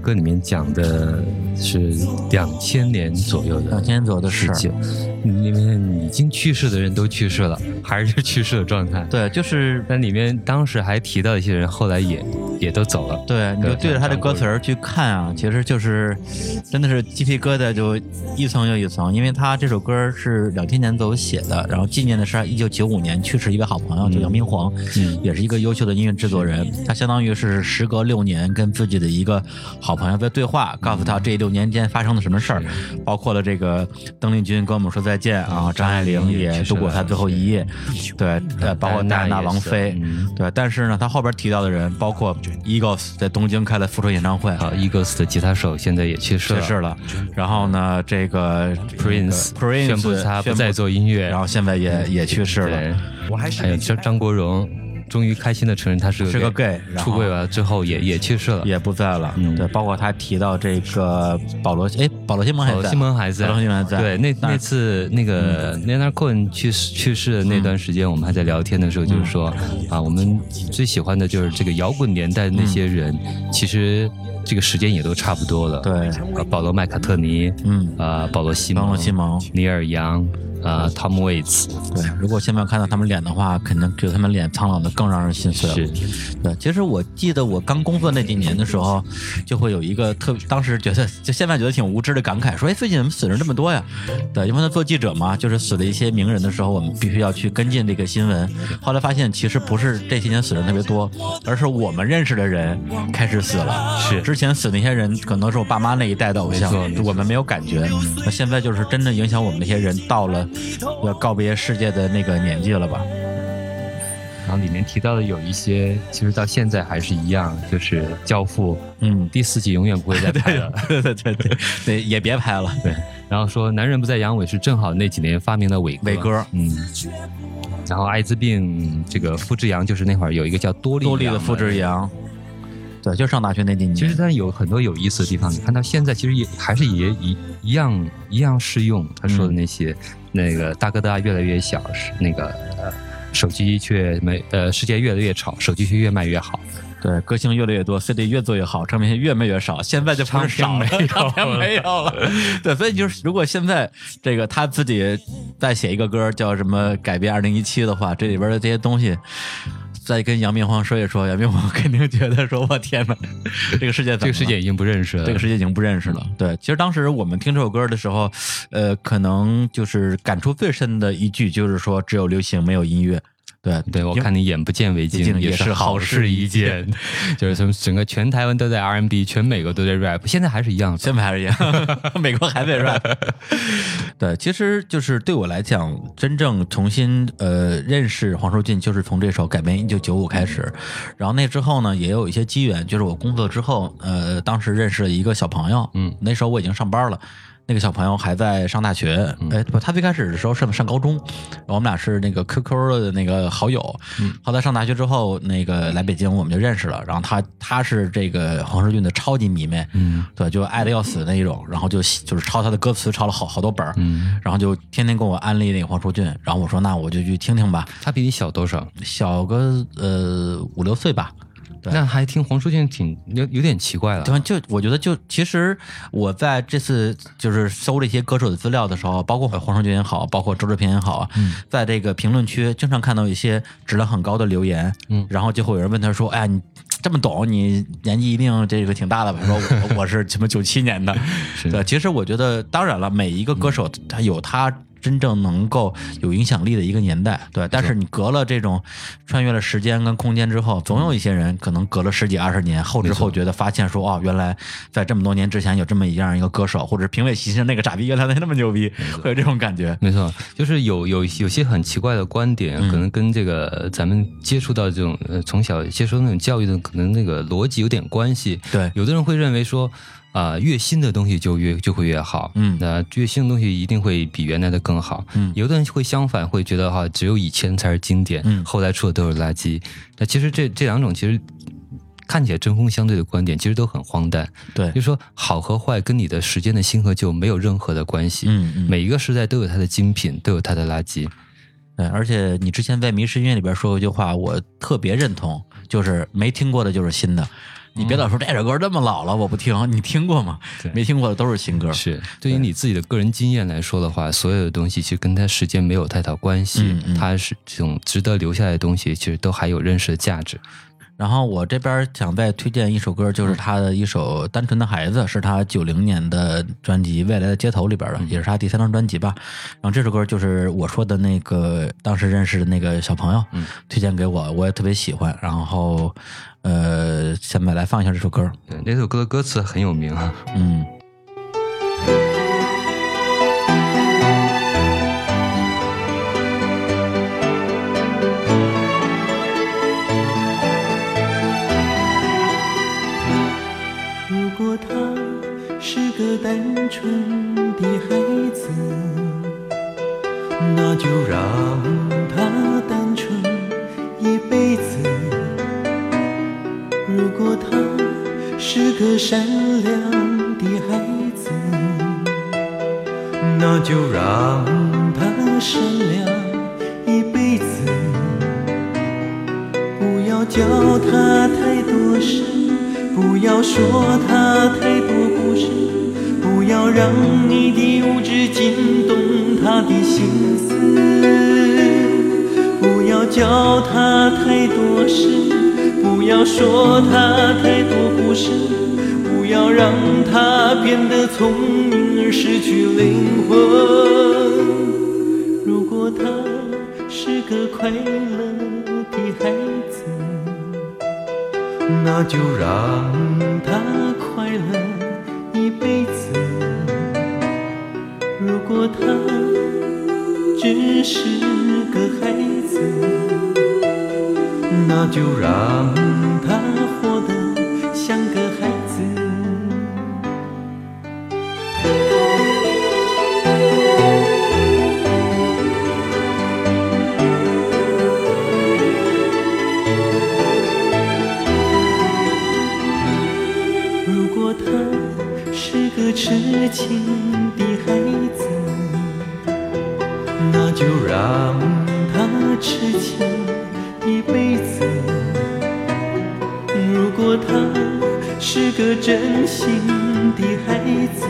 歌里面讲的是两千年左右的两千年左右的事世界，里面已经去世的人都去世了，还是去世的状态。对，就是那里面当时还提到一些人，后来也也都走了。对，你就对着他的歌词儿去看啊，其实就是真的是鸡皮疙瘩就一层又一层，因为他这首歌是两千年左右写的，然后纪念的是一九九五年去世一位好朋友，叫杨明煌，嗯。也是一个优秀的音乐制作人。他相当于是时隔六年跟自己的一个好朋友在对话，告诉他这六年间发生了什么事儿，包括了这个邓丽君跟我们说再见啊，张爱玲也度过她最后一夜，对，呃，包括戴安娜王妃，对，但是呢，他后边提到的人包括 Eagles 在东京开了复出演唱会，啊，Eagles 的吉他手现在也去世了。去世了。然后呢，这个 Prince Prince 宣布他不再做音乐，然后现在也也去世对。了。，还有张张国荣，终于开心的承认他是个是个 gay，出柜了之后也也去世了。也不在了，嗯。对，包括他提到这个保罗，哎，保罗西蒙还在，保罗西蒙还在，保罗西蒙还在，对，那那次那个 Leonard Cohen 去世去世的那段时间，我们还在聊天的时候，就是说啊，我们最喜欢的就是这个摇滚年代的那些人，其实这个时间也都差不多了。对，啊保罗麦卡特尼，嗯。啊，保罗西蒙，保罗西蒙。尼尔杨，呃，Tom Waits。对，如果现在看到他们脸的话，肯定觉得他们脸苍老的更让人心碎了。是，对，其实我记得我刚工作那几年的时候，就会有一个特，当时觉得就现在觉得挺无知的感慨，说哎，最近怎么死人这么多呀？对，因为他做记者嘛，就是死了一些名人的时候，我们必须要去跟进这个新闻。后来发现，其实不是这些年死人特别多，而是我们认识的人开始死了。是，之前死那些人可能是我爸妈那一代的偶像，我们没有感觉。那现在就是真的影响我们那些人到了要告别世界的那个年纪了吧？然后里面提到的有一些，其实到现在还是一样，就是《教父》，嗯，第四季永远不会再拍了，对对对对对，也别拍了。对，然后说“男人不在阳痿”是正好那几年发明的伟伟哥，嗯。然后艾滋病这个复制羊，就是那会儿有一个叫多利多利的复制羊。对，就上大学那几年。其实它有很多有意思的地方，你看到现在其实也还是也一一样一样适用。他说的那些，那个大哥大越来越小，是那个呃手机却没呃世界越来越吵，手机却越卖越好。对，歌星越来越多，CD 越做越好，唱片越卖越少。现在就不是少了，唱片没有了。对，所以就是如果现在这个他自己再写一个歌叫什么改变二零一七的话，这里边的这些东西。再跟杨明煌说一说，杨明煌肯定觉得说：“我天哪，这个世界，这个世界已经不认识了，这个世界已经不认识了。”对，其实当时我们听这首歌的时候，呃，可能就是感触最深的一句就是说：“只有流行，没有音乐。”对对，我看你眼不见为净也是好事一件，就是从整个全台湾都在 R&B，全美国都在 rap，现在还是一样，现在还是一样，美国还在 rap。对，其实就是对我来讲，真正重新呃认识黄舒骏，就是从这首改编一九九五开始，然后那之后呢，也有一些机缘，就是我工作之后，呃，当时认识了一个小朋友，嗯，那时候我已经上班了。那个小朋友还在上大学，哎，不，他最开始的时候上上高中，我们俩是那个 QQ 的那个好友。后来上大学之后，那个来北京，我们就认识了。然后他他是这个黄世俊的超级迷妹，嗯，对，就爱的要死那一种。然后就就是抄他的歌词，抄了好好多本儿，嗯，然后就天天跟我安利那个黄舒俊。然后我说那我就去听听吧。他比你小多少？小个呃五六岁吧。那还听黄舒骏挺有有点奇怪了。对，就我觉得就其实我在这次就是搜这些歌手的资料的时候，包括黄舒骏也好，包括周志平也好啊，在这个评论区经常看到一些质量很高的留言，嗯，然后就会有人问他说：“哎呀，你这么懂，你年纪一定这个挺大的吧？”说：“我 我是什么九七年的。”对，其实我觉得，当然了，每一个歌手他有他。真正能够有影响力的一个年代，对。但是你隔了这种穿越了时间跟空间之后，总有一些人可能隔了十几二十年后知后觉的发现说，哦，原来在这么多年之前有这么一样一个歌手，或者评委席上那个傻逼原来那么牛逼，会有这种感觉。没错，就是有有有些很奇怪的观点，可能跟这个咱们接触到这种呃从小接受那种教育的可能那个逻辑有点关系。对，有的人会认为说。啊，越新的东西就越就会越好，嗯，那越新的东西一定会比原来的更好，嗯，有的人会相反，会觉得哈，只有以前才是经典，嗯，后来出的都是垃圾。那其实这这两种其实看起来针锋相对的观点，其实都很荒诞，对，就说好和坏跟你的时间的新和旧没有任何的关系，嗯嗯，每一个时代都有它的精品，都有它的垃圾，对，而且你之前在《迷失音乐》里边说过一句话，我特别认同，就是没听过的就是新的。你别老说这首歌这么老了，我不听。你听过吗？没听过的都是新歌。是对于你自己的个人经验来说的话，所有的东西其实跟它时间没有太大关系。它是这种值得留下来的东西，其实都还有认识的价值。然后我这边想再推荐一首歌，就是他的一首《单纯的孩子》，是他九零年的专辑《未来的街头》里边的，也是他第三张专辑吧。然后这首歌就是我说的那个当时认识的那个小朋友推荐给我，我也特别喜欢。然后。呃，下面来放一下这首歌。对，那首歌的歌词很有名啊。嗯。个善良的孩子，那就让他善良一辈子。不要教他太多事，不要说他太多故事，不要让你的无知惊动他他的心思，不要教他太多事，不要说他太多故事，不要让他变得聪明而失去灵魂。如果他是个快乐的孩子，那就让他快乐一辈子。如果他只是个孩子，那就让他活得像个孩子。如果他是个痴情的孩子，那就让他痴情如果他是个真心的孩子，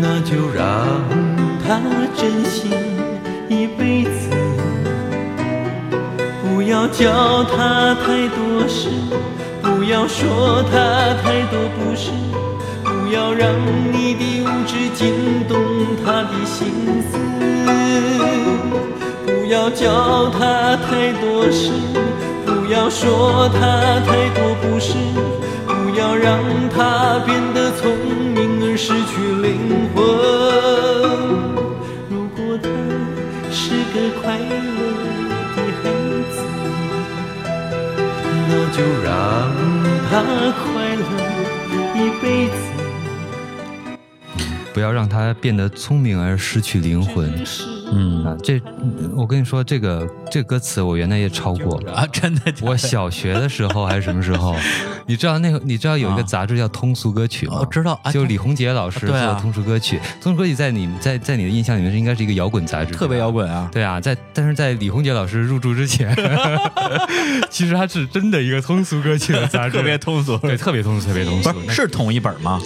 那就让他真心一辈子。不要教他太多事，不要说他太多不是，不要让你的无知惊动他的心思。不要教他太多事，不要说他太多不是，不要让他变得聪明而失去灵魂。如果他是个快乐的孩子，那就让他快乐一辈子。不要让他变得聪明而失去灵魂。嗯啊，这我跟你说，这个这歌词我原来也抄过。啊，真的的，我小学的时候还是什么时候？你知道那个你知道有一个杂志叫《通俗歌曲》吗？我知道啊就李洪杰老师做通俗歌曲。通俗歌曲在你在在你的印象里面是应该是一个摇滚杂志，特别摇滚。滚啊。对啊，在但是在李洪杰老师入驻之前，其实它是真的一个通俗歌曲的杂志，特别通俗对，特别通俗，特别通俗是同一本吗？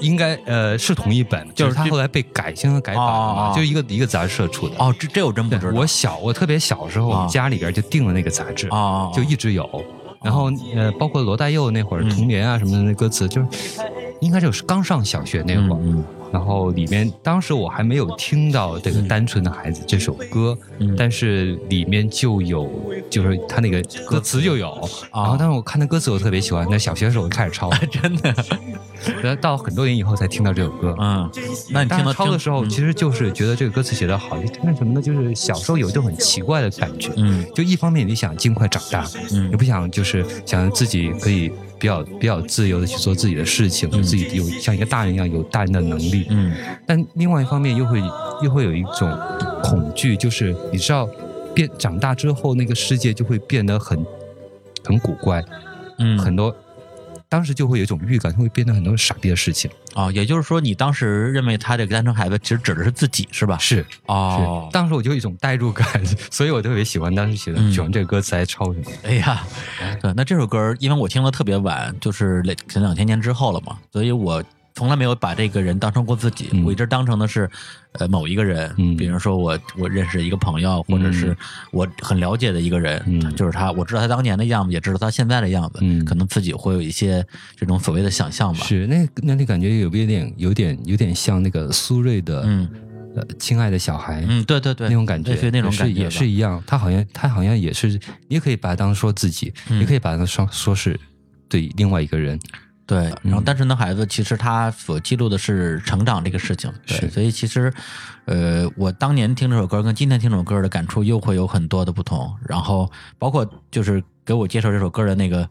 应该呃是同一本，就就是是它后来被改新和改版了嘛，哦就一个一个杂志社出的。哦，这这我真不对知道。我小我特别小时候，我啊们家里边就订了那个杂志，啊，就一直有。然后呃，包括罗大佑那会儿《童年》啊什么的那歌词，就是应该就是刚上小学那会儿。嗯然后里面当时我还没有听到这个《单纯的孩子》这首歌，嗯。但是里面就有，就是他那个歌词就有。然后当时我看那歌词我特别喜欢，那小学的时候我就开始抄，真的，然后到很多年以后才听到这首歌。嗯，那你听到抄的时候，嗯。其实就是觉得这个歌词写的好，那什么呢？就是小时候有一种很奇怪的感觉，嗯。就一方面你想尽快长大，嗯。你不想就是想自己可以比较比较自由的去做自己的事情，自己有像一个大人一样有大人的能力，嗯但另外一方面又会又会有一种恐惧，就是你知道变长大之后那个世界就会变得很很古怪，嗯，很多。当时就会有一种预感，会变得很多傻逼的事情。哦，也就是说，你当时认为他这个单纯孩子，其实指的是自己，是吧？是哦是，，当时我就有一种代入感，所以我特别喜欢当时写的嗯喜欢这个歌词，还抄什么。哎呀，对，那这首歌因为我听的特别晚，就是两可能两千年之后了嘛，所以我从来没有把这个人当成过自己，嗯。我一直当成的是呃某一个人，嗯。比如说我我认识一个朋友，或者是我很了解的一个人，嗯。就是他，我知道他当年的样子，也知道他现在的样子，嗯。可能自己会有一些这种所谓的想象吧。是那那你感觉有没有点有点有点像那个苏芮的嗯。呃亲爱的小孩？嗯，对对对，那种感觉，那种感觉也是也是一样。他好像他好像也是，你也可以把它当说自己，嗯。也可以把它说说是对另外一个人。对，然后嗯单纯的孩子，其实他所记录的是成长这个事情，对，是所以其实，呃，我当年听这首歌跟今天听这首歌的感触又会有很多的不同，然后包括就是给我介绍这首歌的那个，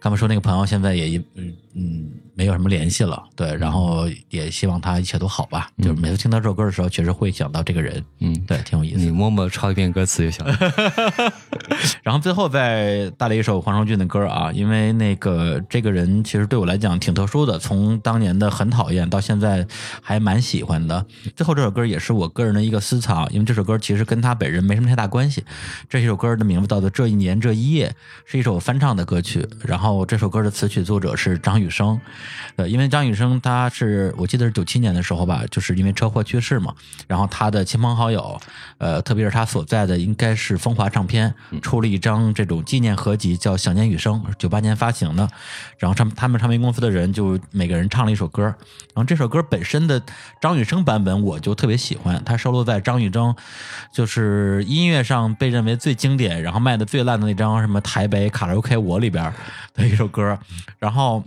刚才说那个朋友，现在也嗯嗯没有什么联系了，对，然后也希望他一切都好吧，就是每次听到这首歌的时候，确实会想到这个人，嗯，对，挺有意思你。默默抄一遍歌词就行了。然后最后再带来一首黄圣俊的歌啊，因为那个这个人其实对我来讲挺特殊的，从当年的很讨厌到现在还蛮喜欢的。最后这首歌也是我个人的一个私藏，因为这首歌其实跟他本人没什么太大关系。这首歌的名字叫做《这一年这一夜》，是一首翻唱的歌曲。然后这首歌的词曲作者是张雨生，呃，因为张雨生他是我记得是九七年的时候吧，就是因为车祸去世嘛。然后他的亲朋好友，呃，特别是他所在的应该是风华唱片，出了一张这种纪念合集，叫《想念雨生》，九八年发行的。然后唱他们唱片公司的人就每个人唱了一首歌。然后这首歌本身的张雨生版本我就特别喜欢，它收录在张雨生就是音乐上被认为最经典，然后卖的最烂的那张什么台北卡拉 OK 我里边的一首歌。然后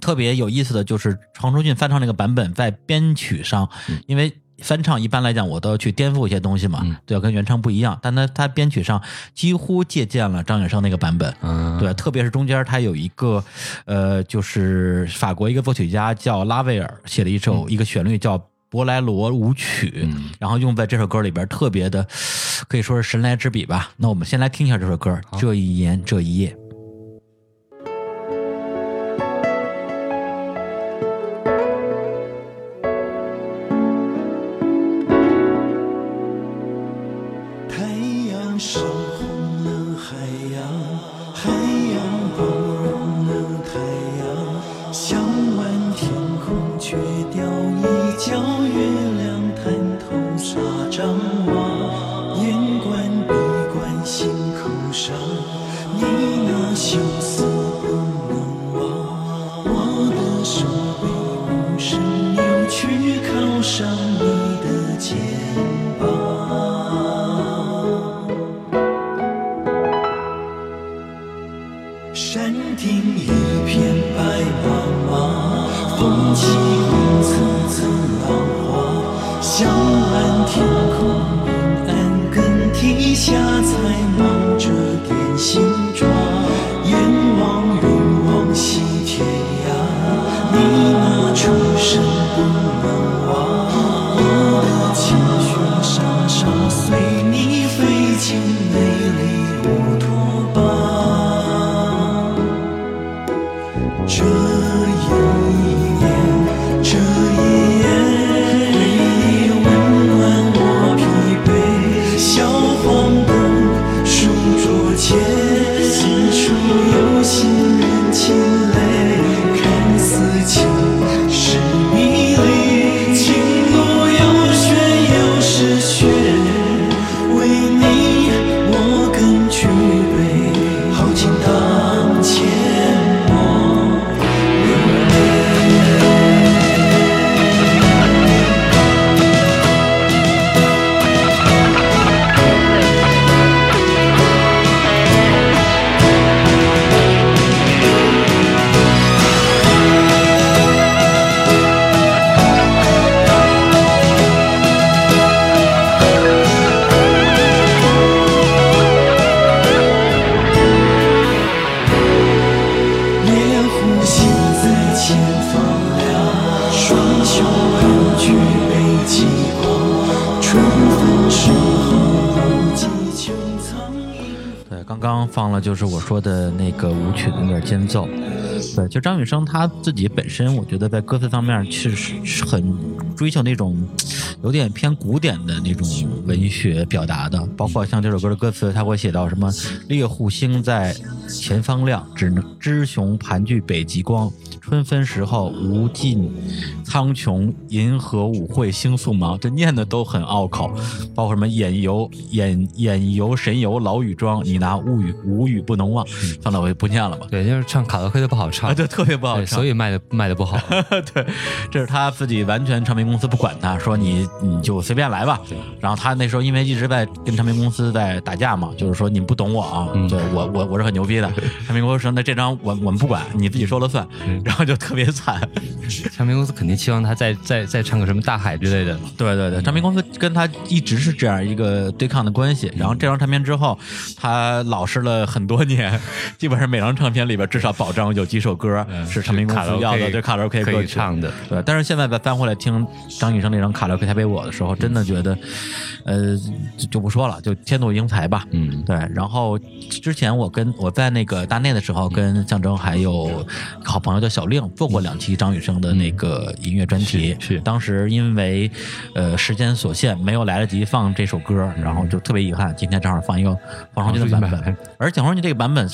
特别有意思的就是黄崇俊翻唱那个版本，在编曲上，因为。翻唱一般来讲，我都要去颠覆一些东西嘛，对，跟原唱不一样。但他他编曲上几乎借鉴了张远生那个版本，对，特别是中间他有一个，呃，就是法国一个作曲家叫拉威尔写的一首一个旋律叫博莱罗舞曲，然后用在这首歌里边，特别的可以说是神来之笔吧。那我们先来听一下这首歌，这一年这一夜。张雨生他自己本身，我觉得在歌词方面确实是很追求那种 有点偏古典的那种文学表达的，包括像这首歌的歌词，他会写到什么“猎户星在前方亮，只能知雄盘踞北极光”。春分时候，无尽苍穹，银河舞会星宿茫。这念的都很拗口，包括什么眼游眼眼游神游老雨庄，你拿物语无语不能忘。算了，我就不念了吧。对，就是唱卡拉 OK 的不好唱，对，特别不好唱，所以卖的卖的不好。对，这是他自己完全唱片公司不管他，说你你就随便来吧。然后他那时候因为一直在跟唱片公司在打架嘛，就是说你不懂我啊，对我我我是很牛逼的。唱片公司说那这张我我们不管，你自己说了算。然后。就特别惨，唱片公司肯定期望他再再再唱个什么大海之类的。对对对，唱片公司跟他一直是这样一个对抗的关系。然后这张唱片之后，他老实了很多年，基本上每张唱片里边至少保证有几首歌是唱片公司要的，对卡拉 OK 可以唱的。对，但是现在再翻回来听张雨生那张《卡拉 OK 台北我》的时候，真的觉得，呃，就不说了，就天妒英才吧。嗯，对。然后之前我跟我在在那个大内的时候，跟象征还有好朋友叫小令做过两期张雨生的那个音乐专题。是当时因为呃时间所限，没有来得及放这首歌，然后就特别遗憾，今天正好放一个黄双俊的版本。而黄双俊这个版本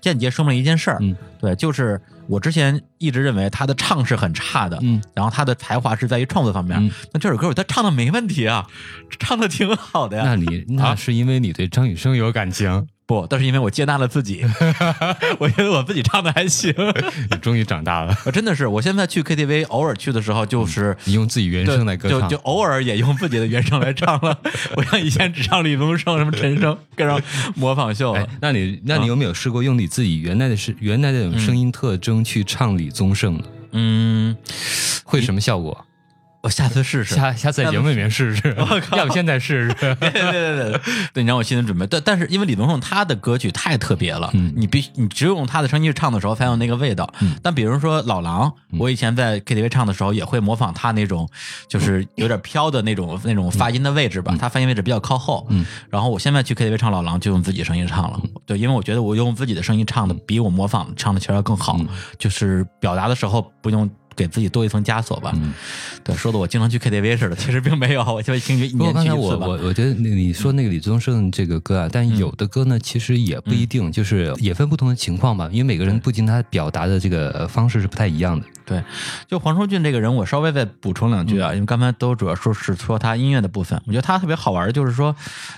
间接说明了一件事儿，嗯，对，就是我之前一直认为他的唱是很差的，嗯，然后他的才华是在于创作方面。那这首歌他唱的没问题啊，唱的挺好的呀。那你那是因为你对张雨生有感情。不，但是因为我接纳了自己，我觉得我自己唱的还行。你终于长大了，真的是。我现在去 KTV，偶尔去的时候，就是你用自己原声来歌唱，就就偶尔也用自己的原声来唱了。我像以前只唱李宗盛、什么陈升，跟上模仿秀了。那你那你有没有试过用你自己原来的是原来那种声音特征去唱李宗盛呢？嗯，会什么效果？我下次试试，下下次在节目里面试试。要不现在试试？对对对对对，你让我心里准备。但但是因为李宗盛他的歌曲太特别了，你必须你只有用他的声音去唱的时候才有那个味道。但比如说老狼，我以前在 KTV 唱的时候也会模仿他那种，就是有点飘的那种那种发音的位置吧。他发音位置比较靠后。嗯。然后我现在去 KTV 唱老狼就用自己声音唱了。对，因为我觉得我用自己的声音唱的比我模仿唱的其实要更好，就是表达的时候不用。给自己多一层枷锁吧，对，说的我经常去 KTV 似的，其实并没有，我就听一年去一次我我我觉得你说那个李宗盛这个歌啊，但有的歌呢，其实也不一定，就是也分不同的情况吧，因为每个人不仅他表达的这个方式是不太一样的。对，就黄崇俊这个人，我稍微再补充两句啊，因为刚才都主要说是说他音乐的部分，我觉得他特别好玩的就是说，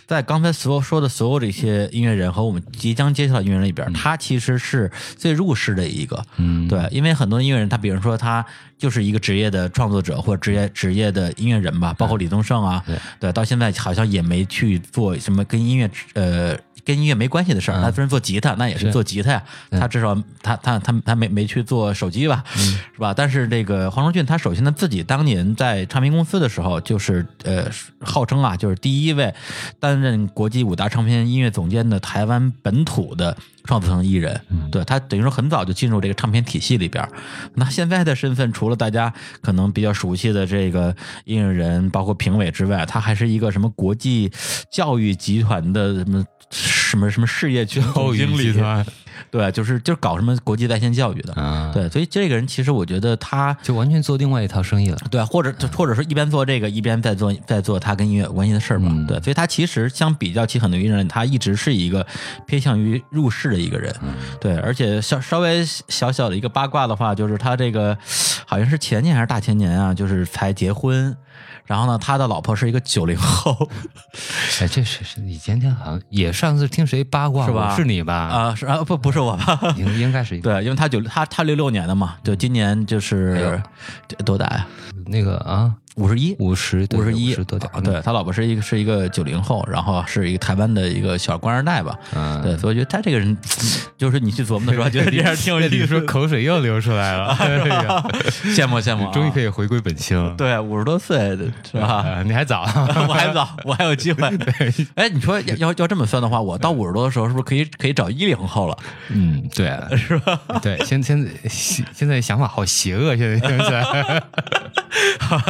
在刚才所有说的所有这些音乐人和我们即将接触到音乐人里边，他其实是最入世的一个。嗯，对，因为很多音乐人，他比如说他就是一个职业的创作者或者职业职业的音乐人吧，包括李宗盛啊，对，到现在好像也没去做什么跟音乐呃。跟音乐没关系的事儿，他虽然做吉他，那也是做吉他呀。他至少他他他他没没去做手机吧，是吧？但是这个黄荣俊，他首先他自己当年在唱片公司的时候，就是呃，号称啊，就是第一位担任国际五大唱片音乐总监的台湾本土的创作型艺人。对他等于说很早就进入这个唱片体系里边。那现在的身份，除了大家可能比较熟悉的这个音乐人，包括评委之外，他还是一个什么国际教育集团的什么。什么什么事业教育经理，对，就是就是搞什么国际在线教育的，对，所以这个人其实我觉得他就完全做另外一套生意了，对，或者或者说一边做这个一边在做在做他跟音乐有关系的事儿吧，对，所以他其实相比较起很多艺人，他一直是一个偏向于入世的一个人，对，而且稍稍微小小的一个八卦的话，就是他这个好像是前年还是大前年啊，就是才结婚。然后呢，他的老婆是一个九零后，哎，这是是你今天好像也上次听谁八卦是吧？是你吧？啊，是啊，不不是我吧？应应该是对，因为他九他他六六年的嘛，就今年就是多大呀？那个啊。五十一，五十，五十一，多点。对他老婆是一个是一个九零后，然后是一个台湾的一个小官二代吧。嗯，对，所以我觉得他这个人，就是你去琢磨的时候，觉得这样挺有 意思。说口水又流出来了，羡慕羡慕，终于可以回归本心。对，五十多岁是吧？你还早，我还早，我还有机会。哎，你说要要要这么算的话，我到五十多的时候，是不是可以可以找一零后了？嗯，对，是吧？对，现现在现在想法好邪恶，现在现在。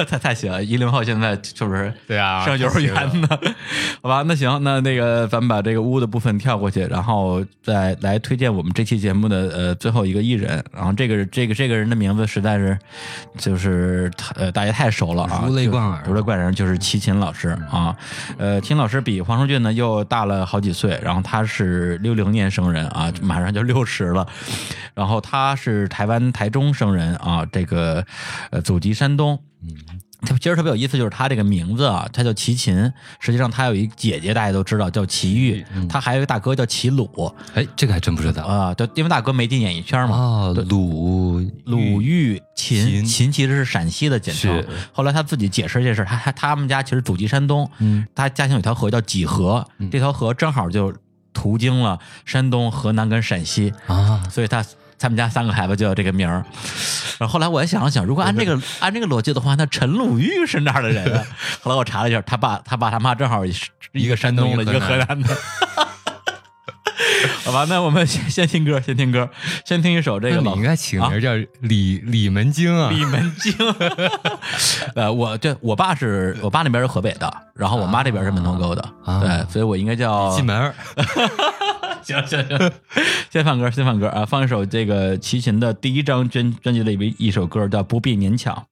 太太行了，一零后现在是不是？对啊，上幼儿园呢？好吧，那行，那那个咱们把这个屋的部分跳过去，然后再来推荐我们这期节目的呃最后一个艺人。然后这个这个这个人的名字实在是就是呃大家太熟了啊，如雷贯耳，如雷贯耳，就是齐秦老师啊。呃，秦老师比黄舒骏呢又大了好几岁，然后他是六零年生人啊，马上就六十了。然后他是台湾台中生人啊，这个呃祖籍山东。嗯，他其实特别有意思，就是他这个名字啊，他叫齐秦，实际上他有一姐姐，大家都知道叫齐豫，他还有一个大哥叫齐鲁。哎，这个还真不知道啊。对，因为大哥没进演艺圈嘛。啊，鲁鲁豫秦秦其实是陕西的简称。后来他自己解释这事，他他他们家其实祖籍山东，嗯，他家乡有条河叫济河，这条河正好就途经了山东、河南跟陕西啊，所以他。他们家三个孩子就叫这个名儿，然后后来我也想了想，如果按这个按这个逻辑的话，那陈鲁豫是哪儿的人啊？后来我查了一下，他爸他爸他妈正好一个山东的，一个河南的。好吧，那我们先先听歌，先听歌，先听一首这个。你应该起名叫李李门京啊，李门京。呃，我这我爸是我爸那边是河北的，然后我妈这边是门头沟的，对，所以我应该叫进门。行行行，先放歌，先放歌啊！放一首这个齐秦的第一张专专辑里边一首歌，叫《不必勉强》。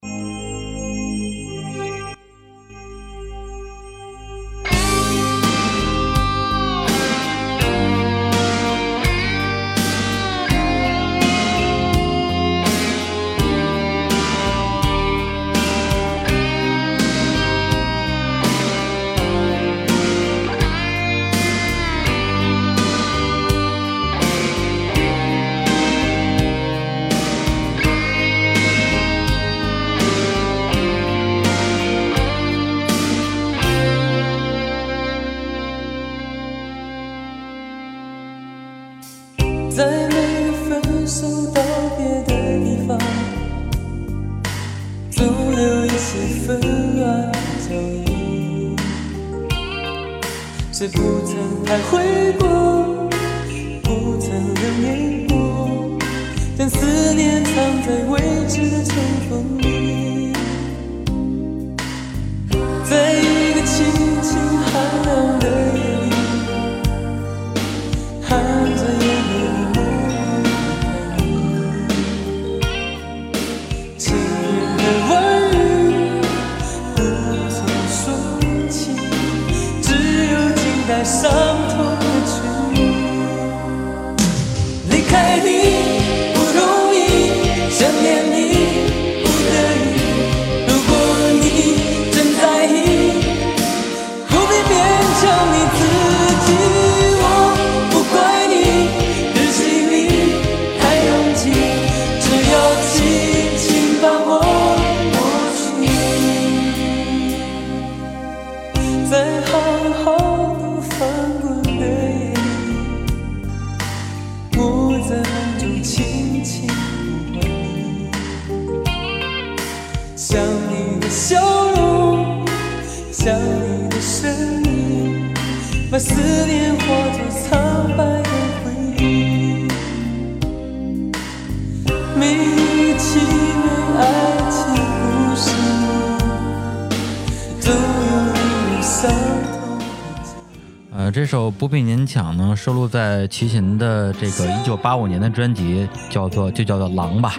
这首不必勉强呢，收录在齐秦的这个一九八五年的专辑，叫做就叫做《狼》吧。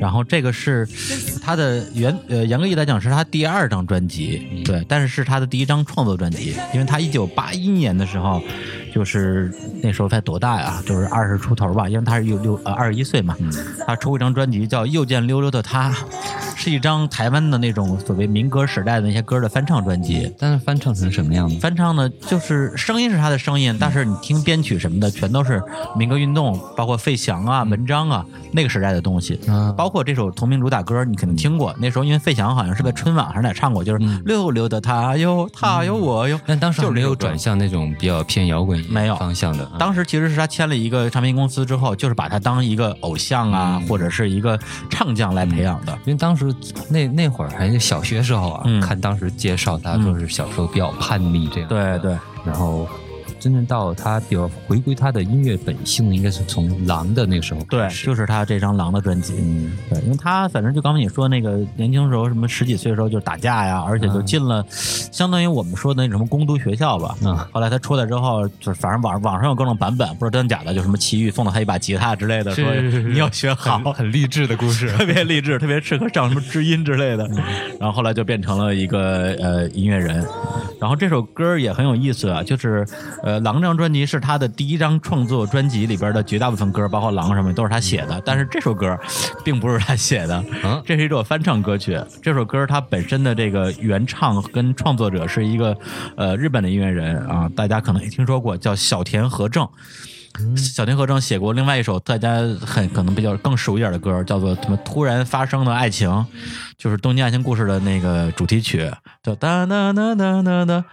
然后这个是他的原呃严格意义来讲是他第二张专辑，对，但是是他的第一张创作专辑，因为他一九八一年的时候。就是那时候才多大呀？就是二十出头吧，因为他是六六呃二十一岁嘛。他出过一张专辑叫《又见溜溜的他》，是一张台湾的那种所谓民歌时代的那些歌的翻唱专辑。但是翻唱成什么样子？翻唱呢，就是声音是他的声音，但是你听编曲什么的，全都是民歌运动，包括费翔啊、文章啊那个时代的东西。包括这首同名主打歌，你肯定听过。那时候因为费翔好像是在春晚还是哪唱过，就是溜溜的他哟，他哟我哟。但当时没有转向那种比较偏摇滚。没有。方向的，当时其实是他签了一个唱片公司之后，就是把他当一个偶像啊，或者是一个唱将来培养的。因为当时那那会儿还是小学时候啊，看当时介绍他说是小时候比较叛逆这样。对对，然后。真正到他比较回归他的音乐本性，应该是从《狼》的那个时候。对，就是他这张《狼》的专辑。嗯，对，因为他反正就刚才你说那个年轻时候，什么十几岁的时候就打架呀，而且就进了，相当于我们说的那什么工读学校吧。嗯。后来他出来之后，就是反正网网上有各种版本，不知道真的假的，就什么奇遇送了他一把吉他之类的，说你要学好，很励志的故事，特别励志，特别适合上什么知音之类的。然后后来就变成了一个呃音乐人。然后这首歌也很有意思啊，就是呃。《狼》这张专辑是他的第一张创作专辑里边的绝大部分歌，包括《狼》什么都是他写的。但是这首歌并不是他写的，这是一首翻唱歌曲。这首歌它本身的这个原唱跟创作者是一个呃日本的音乐人啊，大家可能也听说过，叫小田和正。小田和正写过另外一首大家很可能比较更熟一点的歌，叫做什么“突然发生的爱情”，就是《东京爱情故事》的那个主题曲，叫哒哒哒哒哒哒。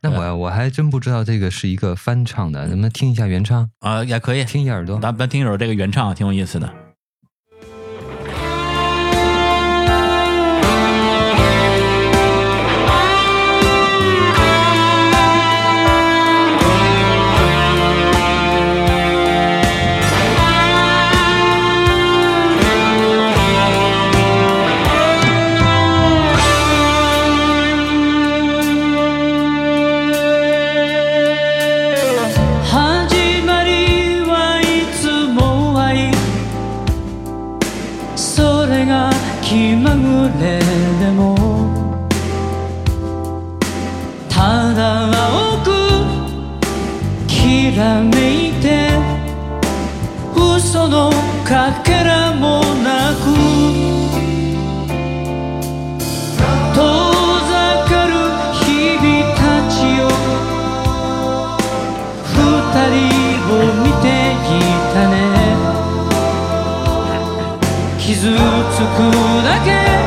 那我我还真不知道这个是一个翻唱的，能不能听一下原唱啊？也可以听一下耳朵，咱咱听一首这个原唱，挺有意思的。かけらもなく遠ざかる日々たちを二人を見ていたね。傷つくだけ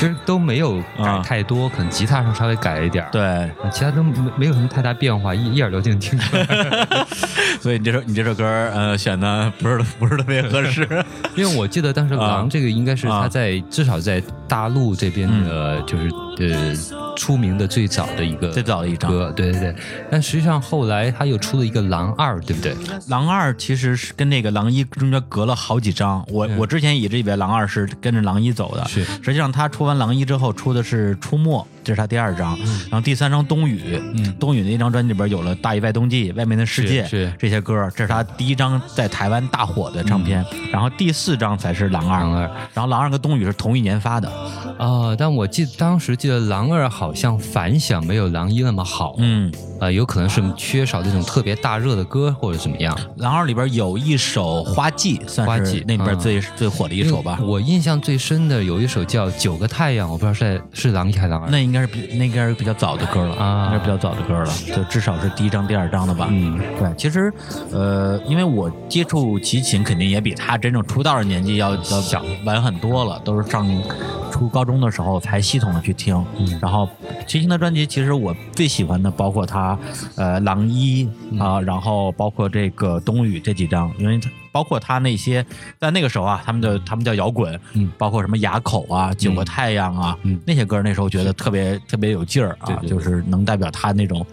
其实都没有改啊太多，可能吉他上稍微改了一点儿，对，其他都没没有什么太大变化，一一耳朵就能听出来。所以你这首你这首歌呃选的不是不是特别合适。因为我记得当时啊。狼这个应该是啊。他在至少在大陆这边的，就是呃出名的最早的一个最早的一张。歌，对对对。但实际上后来他又出了一个狼二，对不对？狼二其实是跟那个狼一中间隔了好几张，我、嗯。我之前一直以为狼二是跟着狼一走的，是。实际上他出完狼一之后出的是出没，这是他第二张，然后第三张冬雨，嗯冬雨那张专辑里边有了大意外冬季、外面的世界这些歌，这是他第一张在台湾大火的唱片，然后第四张才是狼二，嗯狼二。然后狼二跟冬雨是同一年发的，啊、但我记当时记得狼二好像反响没有狼一那么好，嗯，呃，有可能是缺少这种特别大热的歌或者怎么样。狼二里边有一首花季，算是季那里边嗯最、最火的一首吧。我印象最深的有一首叫《九个太阳》，我不知道是在是狼一还是狼二。那应该是比那应该是比较早的歌了啊应该是比较早的歌了，就至少是第一张、第二张的吧。嗯，对，其实，呃，因为我接触齐秦，肯定也比他真正出道的年纪要要小晚很多了，都是上初高中的时候才系统的去听。嗯。然后群星的专辑，其实我最喜欢的包括他，呃，狼一嗯。啊、然后包括这个冬雨这几张，因为他包括他那些在那个时候啊，他们的他们叫摇滚，嗯。包括什么哑口啊、九个太阳啊，嗯。那些歌那时候觉得特别特别有劲儿啊，就是能代表他那种，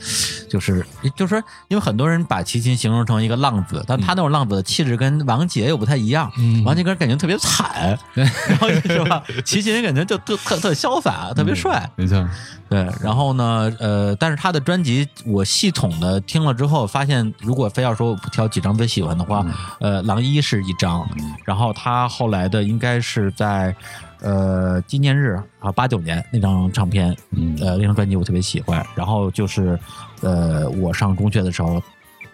就是就是说，因为很多人把齐秦形容成一个浪子，但他那种浪子的气质跟王杰又不太一样，嗯。王杰歌感觉特别惨，然后是吧？齐秦感觉就特特特潇洒，特别帅，没错，对，然后呢，呃，但是他的专辑我系统的听了之后，发现如果非要说我挑几张最喜欢的话，呃，狼一是一张，然后他后来的应该是在呃纪念日啊八九年那张唱片，嗯。呃那张专辑我特别喜欢，然后就是呃我上中学的时候。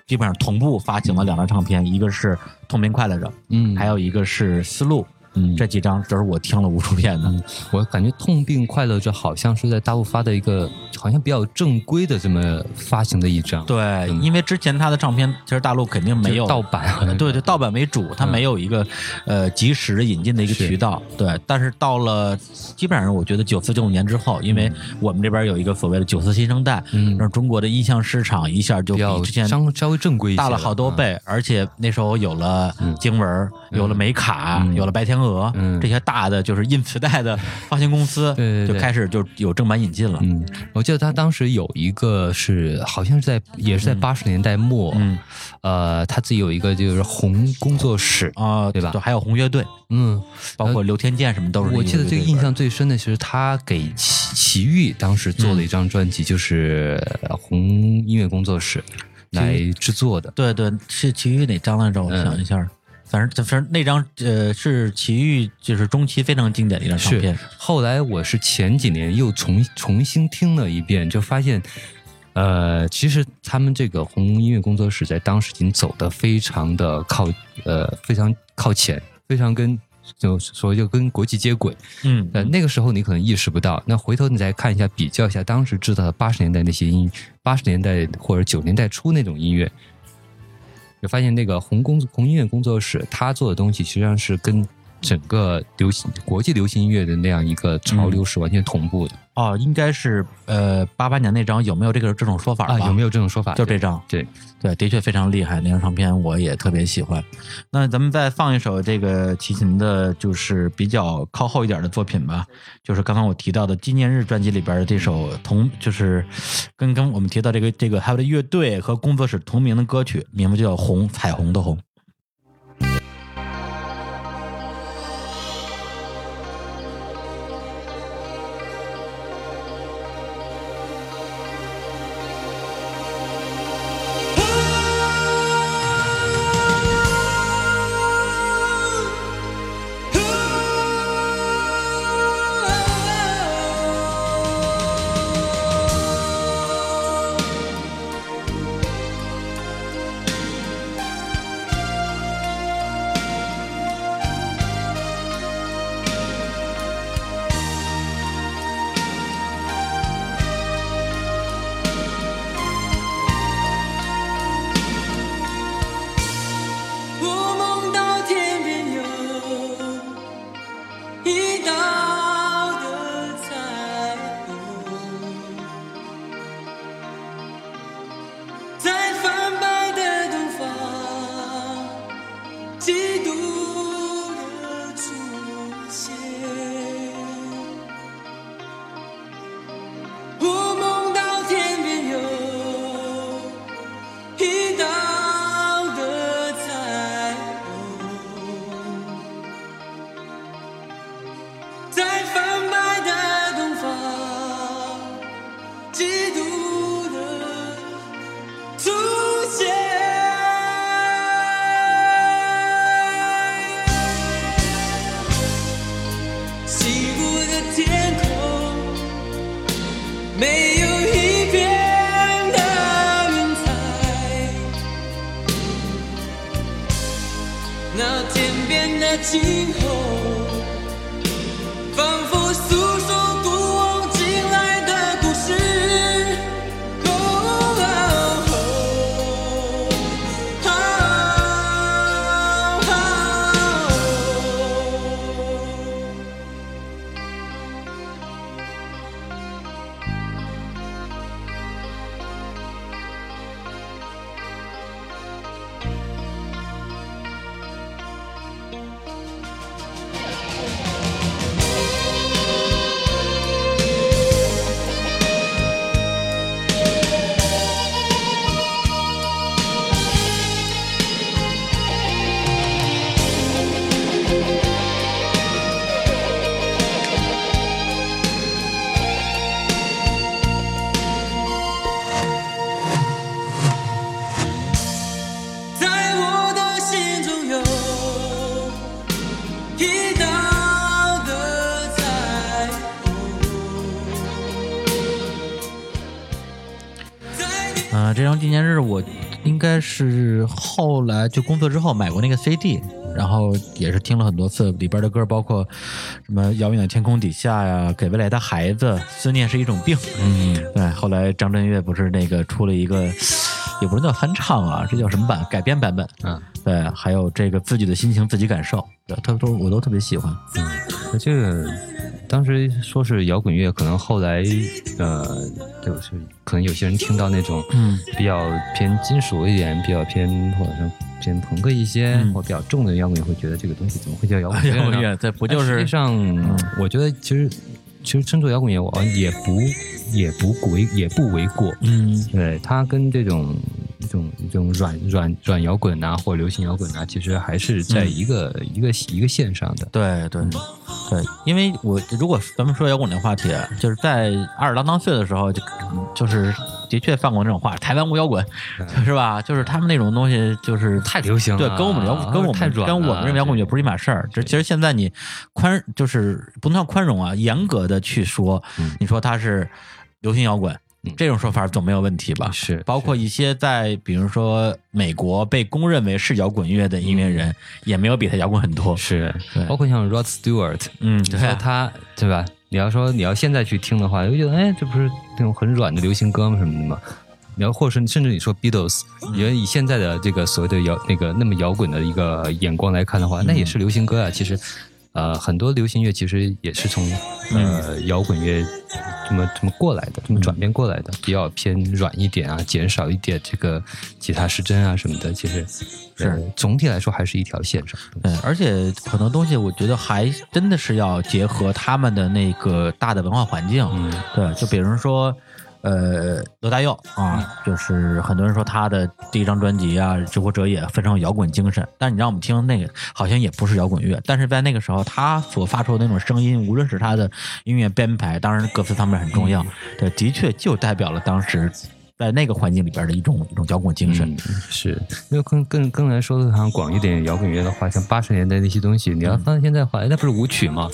基本上同步发行了两张唱片，一个是《痛并快乐着》，嗯。还有一个是《丝路》，嗯。这几张都是我听了无数遍的。嗯，我感觉《痛并快乐着》好像是在大陆发的一个好像比较正规的这么发行的一张，对，嗯。因为之前他的唱片其实大陆肯定没有盗版对对，盗版为主，它嗯没有一个呃及时的引进的一个渠道。对，但是到了基本上我觉得九四九五年之后，因为我们这边有一个所谓的九四新生代，嗯。让中国的音像市场一下就比之前稍稍微正规一些大了好多嗯。倍，而且那时候有了经文，有了美卡，嗯。有了白天鹅，嗯。这些大的就是印磁带的 发行公司，对对对。就开始就有正版引进了。嗯，我记得他当时有一个是，好像是在也是在八十年代末，嗯。呃，他自己有一个就是红工作室，啊，对吧？还有红乐队，嗯，包括刘天健什么都是我记得这个印象最深的，其实他给齐齐豫当时做了一张专辑，就是呃红音乐工作室来制作的。对对，是齐豫哪张来着？我嗯。想一下，反正反正那张呃是齐豫就是中期非常经典的一张唱片，后来我是前几年又重重新听了一遍，就发现，呃，其实他们这个红音乐工作室在当时已经走的非常的靠呃非常靠前，非常跟就所谓就跟国际接轨。嗯呃，那个时候你可能意识不到，那回头你再看一下，比较一下当时制造的八十年代那些音，八十年代或者九年代初那种音乐，就发现那个红工红音乐工作室他做的东西，实际上是跟整个流行国际流行音乐的那样一个潮流是完全同步的、哦，应该是呃八八年那张有没有这个这种说法啊？有没有这种说法？就这张，对，对，的确非常厉害，那张唱片我也特别喜欢。那咱们再放一首这个齐秦的，就是比较靠后一点的作品吧，就是刚刚我提到的纪念日专辑里边的这首同，就是跟跟我们提到这个这个还有的乐队和工作室同名的歌曲，名字就叫《红彩虹的红》。纪念日我应该是后来就工作之后买过那个 CD，然后也是听了很多次里边的歌，包括什么《遥远的天空底下》呀，《给未来的孩子》，《思念是一种病》。嗯，对。后来张震岳不是那个出了一个，也不是叫翻唱啊，这叫什么版？改编版本。嗯，对。还有这个自己的心情自己感受，他都我都特别喜欢。嗯，这个。当时说是摇滚乐，可能后来，呃，就是可能有些人听到那种，嗯，比较偏金属一点，比较偏或者说偏朋克一些，或比较重的摇滚乐，会觉得这个东西怎么会叫摇滚乐？摇滚乐，这不就是？实际上，我觉得其实其实称作摇滚乐，我也不也不为也不为过。嗯，对，它跟这种。一种一种软软软摇滚呐，或流行摇滚呐，其实还是在一个一个一个线上的。对对对，因为我如果咱们说摇滚的话题，就是在二十郎当岁的时候，就就是的确放过那种话，台湾无摇滚，是吧？就是他们那种东西，就是太流行了，对，跟我们摇跟我们跟我们这摇滚乐不是一码事儿。这其实现在你宽就是不能叫宽容啊，严格的去说，你说它是流行摇滚。这种说法总没有问题吧？是，包括一些在比如说美国被公认为是摇滚乐的音乐人，也没有比他摇滚很多。是，包括像 Rod Stewart，嗯，对他，对吧？你要说你要现在去听的话，就觉得哎，这不是那种很软的流行歌吗？什么的吗？你要或者是甚至你说 Beatles，你以现在的这个所谓的摇那个那么摇滚的一个眼光来看的话，那也是流行歌啊。其实。呃，很多流行乐其实也是从呃摇滚乐这么这么过来的，这么转变过来的，比较偏软一点啊，减少一点这个吉他失真啊什么的。其实是总体来说还是一条线上。嗯，而且很多东西我觉得还真的是要结合他们的那个大的文化环境。嗯，对，就比如说。呃，罗大佑啊，就是很多人说他的第一张专辑啊，《救国者》也非常有摇滚精神。但是你让我们听那个，好像也不是摇滚乐。但是在那个时候，他所发出的那种声音，无论是他的音乐编排，当然歌词方面很重要，对，的确就代表了当时在那个环境里边的一种一种摇滚精神。是，因为更更更来说的好，像广一点摇滚乐的话，像八十年代那些东西，你要放现在的话，那不是舞曲吗？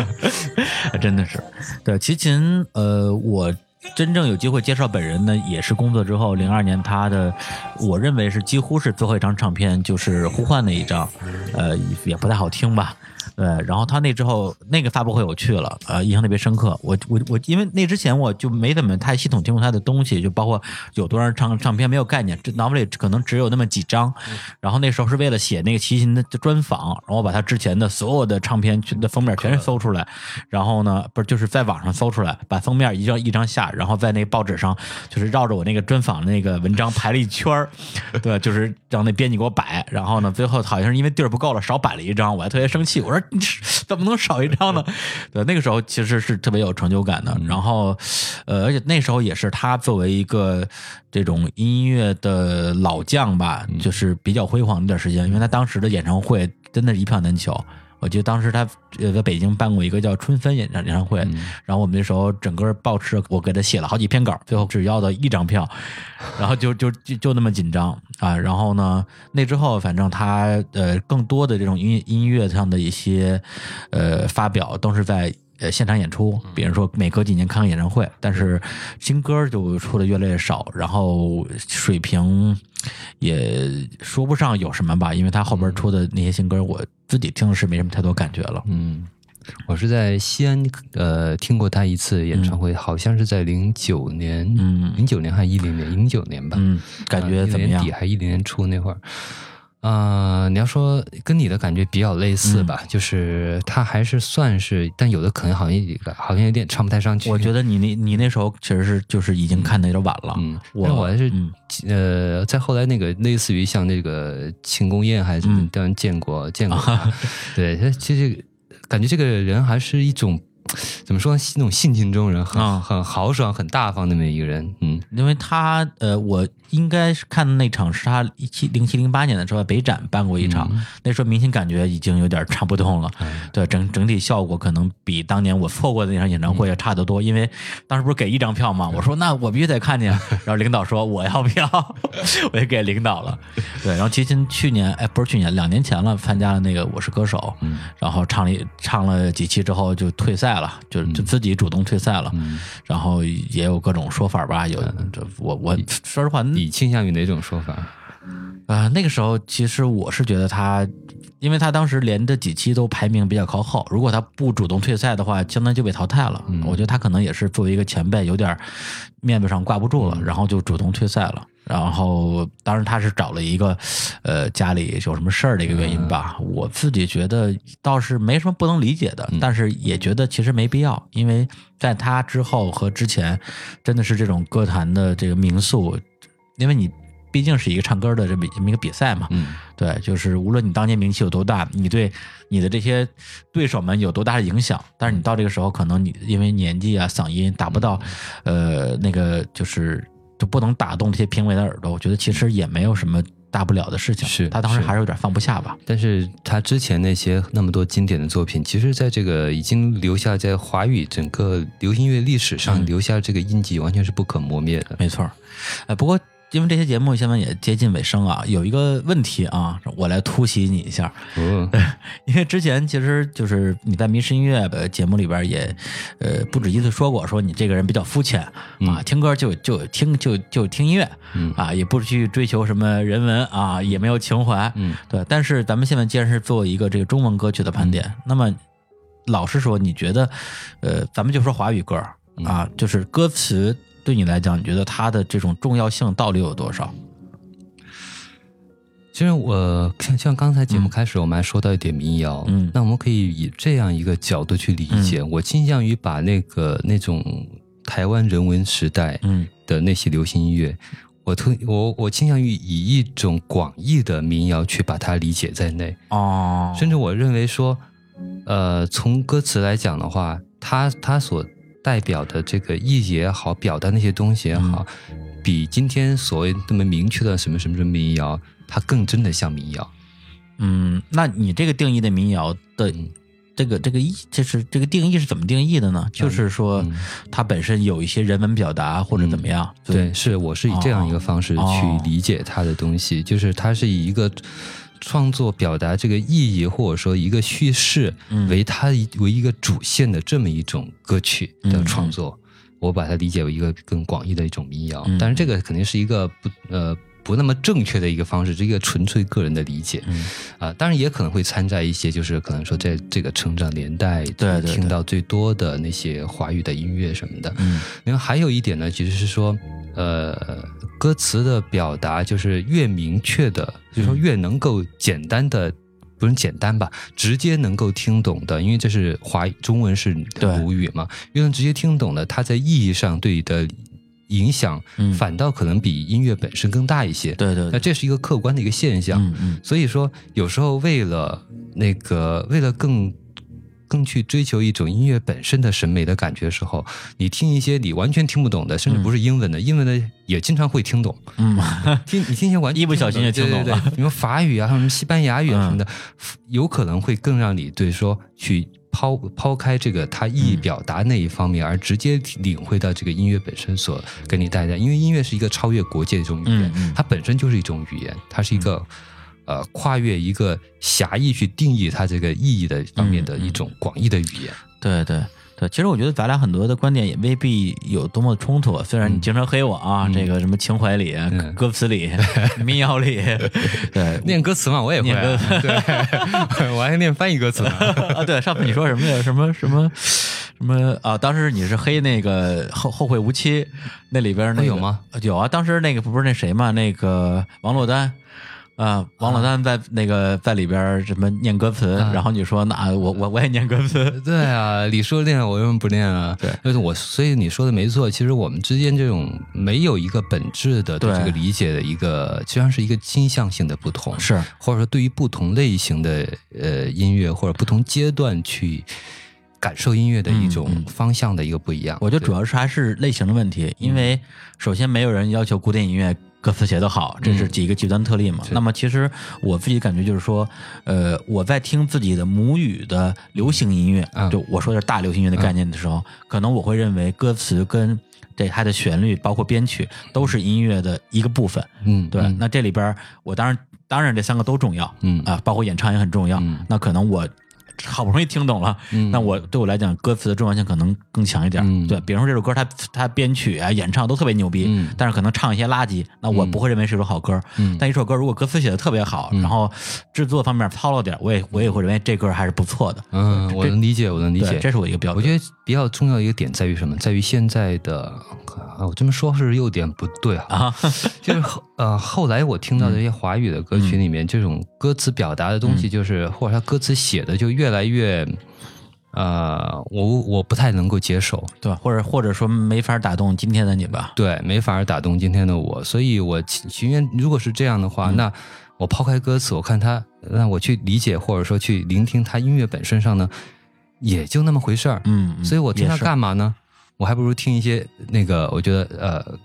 真的是，对，齐秦，呃，我。真正有机会介绍本人呢，也是工作之后，零二年他的，我认为是几乎是最后一张唱片，就是《呼唤》那一张，呃，也不太好听吧。对，然后他那之后那个发布会我去了，呃，印象特别深刻。我我我，因为那之前我就没怎么太系统听过他的东西，就包括有多少唱唱片没有概念，这脑子里可能只有那么几张。然后那时候是为了写那个齐秦的专访，然后我把他之前的所有的唱片的封面全搜出来，然后呢，不是就是在网上搜出来，把封面一张一张下，然后在那报纸上就是绕着我那个专访那个文章排了一圈儿，对，就是让那编辑给我摆，然后呢，最后好像是因为地儿不够了，少摆了一张，我还特别生气，我说你怎么能少一张呢？对，那个时候其实是特别有成就感的。然后，呃，而且那时候也是他作为一个这种音乐的老将吧，就是比较辉煌的一段时间，因为他当时的演唱会真的是一票难求。我记得当时他呃在北京办过一个叫春分演唱演唱会，然后我们那时候整个报社我给他写了好几篇稿，最后只要到一张票，然后就 就就就那么紧张啊。然后呢，那之后反正他呃更多的这种音音乐上的一些呃发表都是在呃现场演出，比如说每隔几年看个演唱会，但是新歌就出的越来越少，然后水平。也说不上有什么吧，因为他后边出的那些新歌，我自己听的是没什么太多感觉了。嗯，我是在西安呃听过他一次演唱会，好像是在零九年，嗯，零九年还是一零年，零九年吧。嗯，感觉怎么样？年底还一零年初那会儿。啊，你要说跟你的感觉比较类似吧，就是他还是算是，但有的可能好像好像有点唱不太上去。我觉得你那你那时候其实是就是已经看的有点晚了。嗯，我我还是呃，在后来那个类似于像那个庆功宴还是当然见过见过，对他其实感觉这个人还是一种。怎么说呢？那种性情中人，很很豪爽、很大方那么一个人。嗯，因为他呃，我应该是看的那场是他一七零七零八年的时候在北展办过一场，那时候明显感觉已经有点唱不动了。对，整整体效果可能比当年我错过的那场演唱会要差得多。因为当时不是给一张票吗？我说那我必须得看见。然后领导说 我要票，我也给领导了。对，然后齐秦去年哎，不是去年，两年前了，参加了那个《我是歌手》，然后唱了唱了几期之后就退赛了。了，就就自己主动退赛了，然后也有各种说法吧。有这我我说实话，你倾向于哪种说法？啊，那个时候其实我是觉得他，因为他当时连着几期都排名比较靠后，如果他不主动退赛的话，相当于就被淘汰了。我觉得他可能也是作为一个前辈，有点面子上挂不住了，然后就主动退赛了。然后，当然他是找了一个，呃，家里有什么事儿的一个原因吧。我自己觉得倒是没什么不能理解的，但是也觉得其实没必要，因为在他之后和之前，真的是这种歌坛的这个名宿，因为你毕竟是一个唱歌的这么这么一个比赛嘛。嗯，对，就是无论你当年名气有多大，你对你的这些对手们有多大的影响，但是你到这个时候，可能你因为年纪啊、嗓音达不到，呃，那个就是。就不能打动这些评委的耳朵，我觉得其实也没有什么大不了的事情。是他当时还是有点放不下吧。但是他之前那些那么多经典的作品，其实在这个已经留下在华语整个流行乐历史上留下这个印记，完全是不可磨灭的。没错，呃，不过。因为这些节目现在也接近尾声啊，有一个问题啊，我来突袭你一下。嗯，因为之前其实就是你在《迷失音乐》的节目里边也，呃，不止一次说过，说你这个人比较肤浅啊，听歌就就听就就听音乐，啊，也不去追求什么人文啊，也没有情怀，嗯，对。但是咱们现在既然是做一个这个中文歌曲的盘点，那么老实说，你觉得，呃，咱们就说华语歌啊，就是歌词。对你来讲，你觉得它的这种重要性到底有多少？其实我像像刚才节目开始，我们还说到一点民谣，嗯，那我们可以以这样一个角度去理解。我倾向于把那个那种台湾人文时代，嗯的那些流行音乐，我特我我倾向于以一种广义的民谣去把它理解在内。哦，甚至我认为说，呃，从歌词来讲的话，它它所代表的这个意义也好，表达那些东西也好，比今天所谓那么明确的什么什么什么民谣，它更真的像民谣。嗯，那你这个定义的民谣的这个这个意，就是这个定义是怎么定义的呢？就是说，它本身有一些人文表达或者怎么样？对，是我是以这样一个方式去理解它的东西，就是它是以一个。创作表达这个意义，或者说一个叙事，为它为一个主线的这么一种歌曲的创作，我把它理解为一个更广义的一种民谣。但是这个肯定是一个不呃不那么正确的一个方式，这一个纯粹个人的理解。啊，当然也可能会掺杂一些，就是可能说在这个成长年代听到最多的那些华语的音乐什么的。嗯，然后还有一点呢，其实是说。呃，歌词的表达就是越明确的，就是说越能够简单的不是简单吧，直接能够听懂的，因为这是华中文是母语嘛，越能直接听懂的，它在意义上对你的影响，反倒可能比音乐本身更大一些。对对，那这是一个客观的一个现象。嗯嗯，所以说有时候为了那个，为了更。更去追求一种音乐本身的审美的感觉的时候，你听一些你完全听不懂的，甚至不是英文的，英文的也经常会听懂。嗯，听你听一些完一不小心就听懂了。你说法语啊，什么西班牙语啊什么的，有可能会更让你对说去抛抛开这个他意义表达那一方面，而直接领会到这个音乐本身所给你带来。因为音乐是一个超越国界的一种语言，它本身就是一种语言，它是一个。呃，跨越一个狭义去定义它这个意义的方面的一种广义的语言。对对对，其实我觉得咱俩很多的观点也未必有多么冲突。虽然你经常黑我啊，这个什么情怀里、歌词里、民谣里，对，念歌词嘛，我也会。对，我还念翻译歌词呢。啊，对，上次你说什么呀？什么什么什么啊？当时你是黑那个后后会无期那里边那有吗？有啊，当时那个不是那谁嘛？那个王珞丹。啊，王老丹在那个在里边什么念歌词，然后你说那我我我也念歌词，对啊，李叔练我为什么不练啊？对，就是我，所以你说的没错。其实我们之间这种没有一个本质的对这个理解的一个，实际上是一个倾向性的不同，是或者说对于不同类型的呃音乐或者不同阶段去感受音乐的一种方向的一个不一样。我觉得主要是还是类型的问题，因为首先没有人要求古典音乐。歌词写得好，这是几个极端特例嘛？那么其实我自己感觉就是说，呃，我在听自己的母语的流行音乐，就我说的是大流行音乐的概念的时候，可能我会认为歌词跟这它的旋律，包括编曲，都是音乐的一个部分。嗯，对。那这里边，我当然当然这三个都重要。嗯啊，包括演唱也很重要。那可能我。好不容易听懂了，那我对我来讲，歌词的重要性可能更强一点。对，比如说这首歌，它它编曲啊、演唱都特别牛逼，但是可能唱一些垃圾，那我不会认为是一首好歌。但一首歌如果歌词写的特别好，然后制作方面糙了点，我也我也会认为这歌还是不错的。嗯，我能理解，我能理解，这是我一个标准。我觉得比较重要的一个点在于什么？在于现在的啊，我这么说是有点不对啊，就是后呃后来我听到的一些华语的歌曲里面，这种歌词表达的东西，就是或者他歌词写的就越来越。呃，我我不太能够接受，对吧？或者或者说没法打动今天的你吧？对，没法打动今天的我，所以我情愿如果是这样的话，那我抛开歌词，我看他，那我去理解或者说去聆听他音乐本身上呢，也就那么回事儿。嗯，所以我听他干嘛呢？我还不如听一些那个，我觉得呃，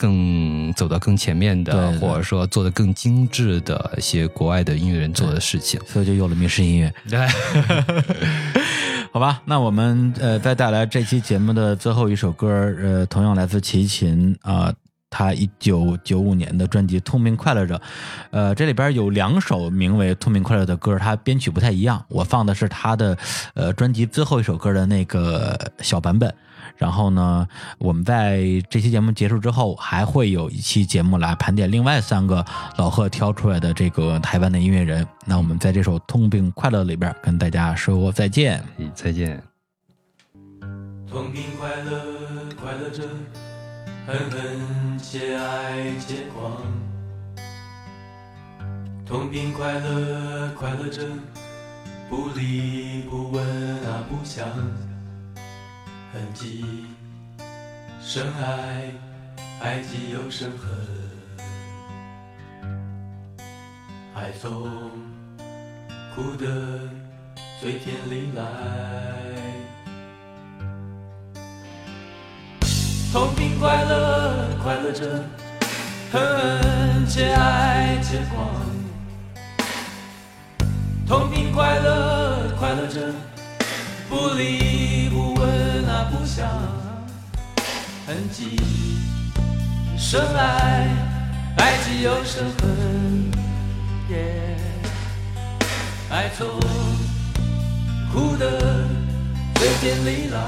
更走到更前面的，或者说做的更精致的一些国外的音乐人做的事情，所以就有了迷失音乐。对。好吧，那我们呃再带来这期节目的最后一首歌，呃，同样来自齐秦啊，他一九九五年的专辑《痛并快乐着》，呃，这里边有两首名为《痛并快乐》的歌，它编曲不太一样，我放的是他的呃专辑最后一首歌的那个小版本。然后呢，我们在这期节目结束之后，还会有一期节目来盘点另外三个老贺挑出来的这个台湾的音乐人。那我们在这首《痛并快乐》里边跟大家说再见，再见。痛并快乐，快乐着，恨恨且爱且狂。痛并快乐，快乐着，不离不问啊不想。痕迹，深爱，爱既又深恨，爱从苦的最甜里来，痛并快乐，快乐着，恨？且爱且狂，痛并快乐，快乐着，不离不问。不想痕迹，深爱，爱既又深恨，爱从苦的嘴边里来，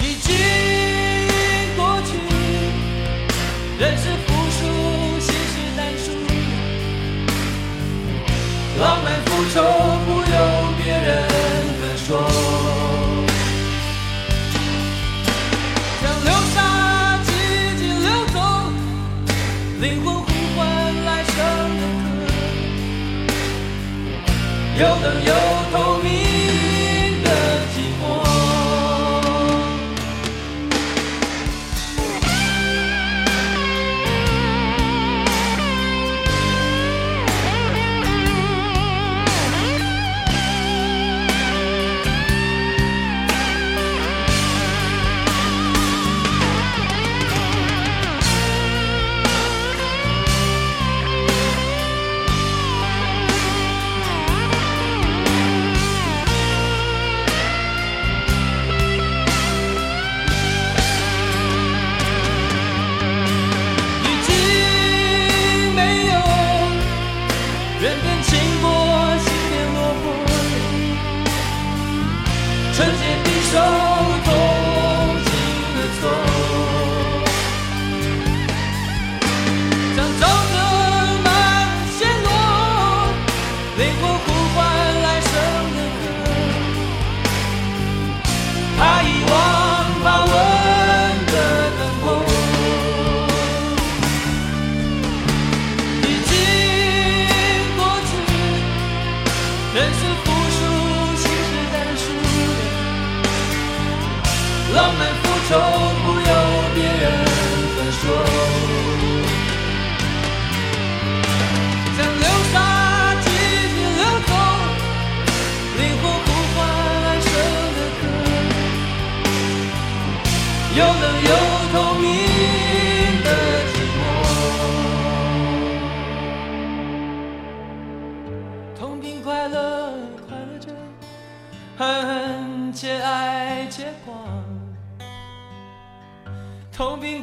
已经过去，人是负数，心是单数，浪漫复仇不。说，像流沙静静流走，灵魂呼唤。唤来生的歌，又冷又透明。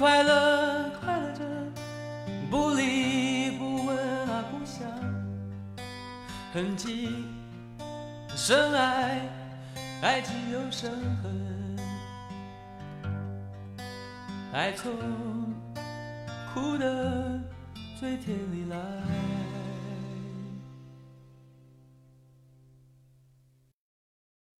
快乐，快乐着，不离不问啊不想，痕迹深爱，爱只有伤痕，爱从苦的最甜里来。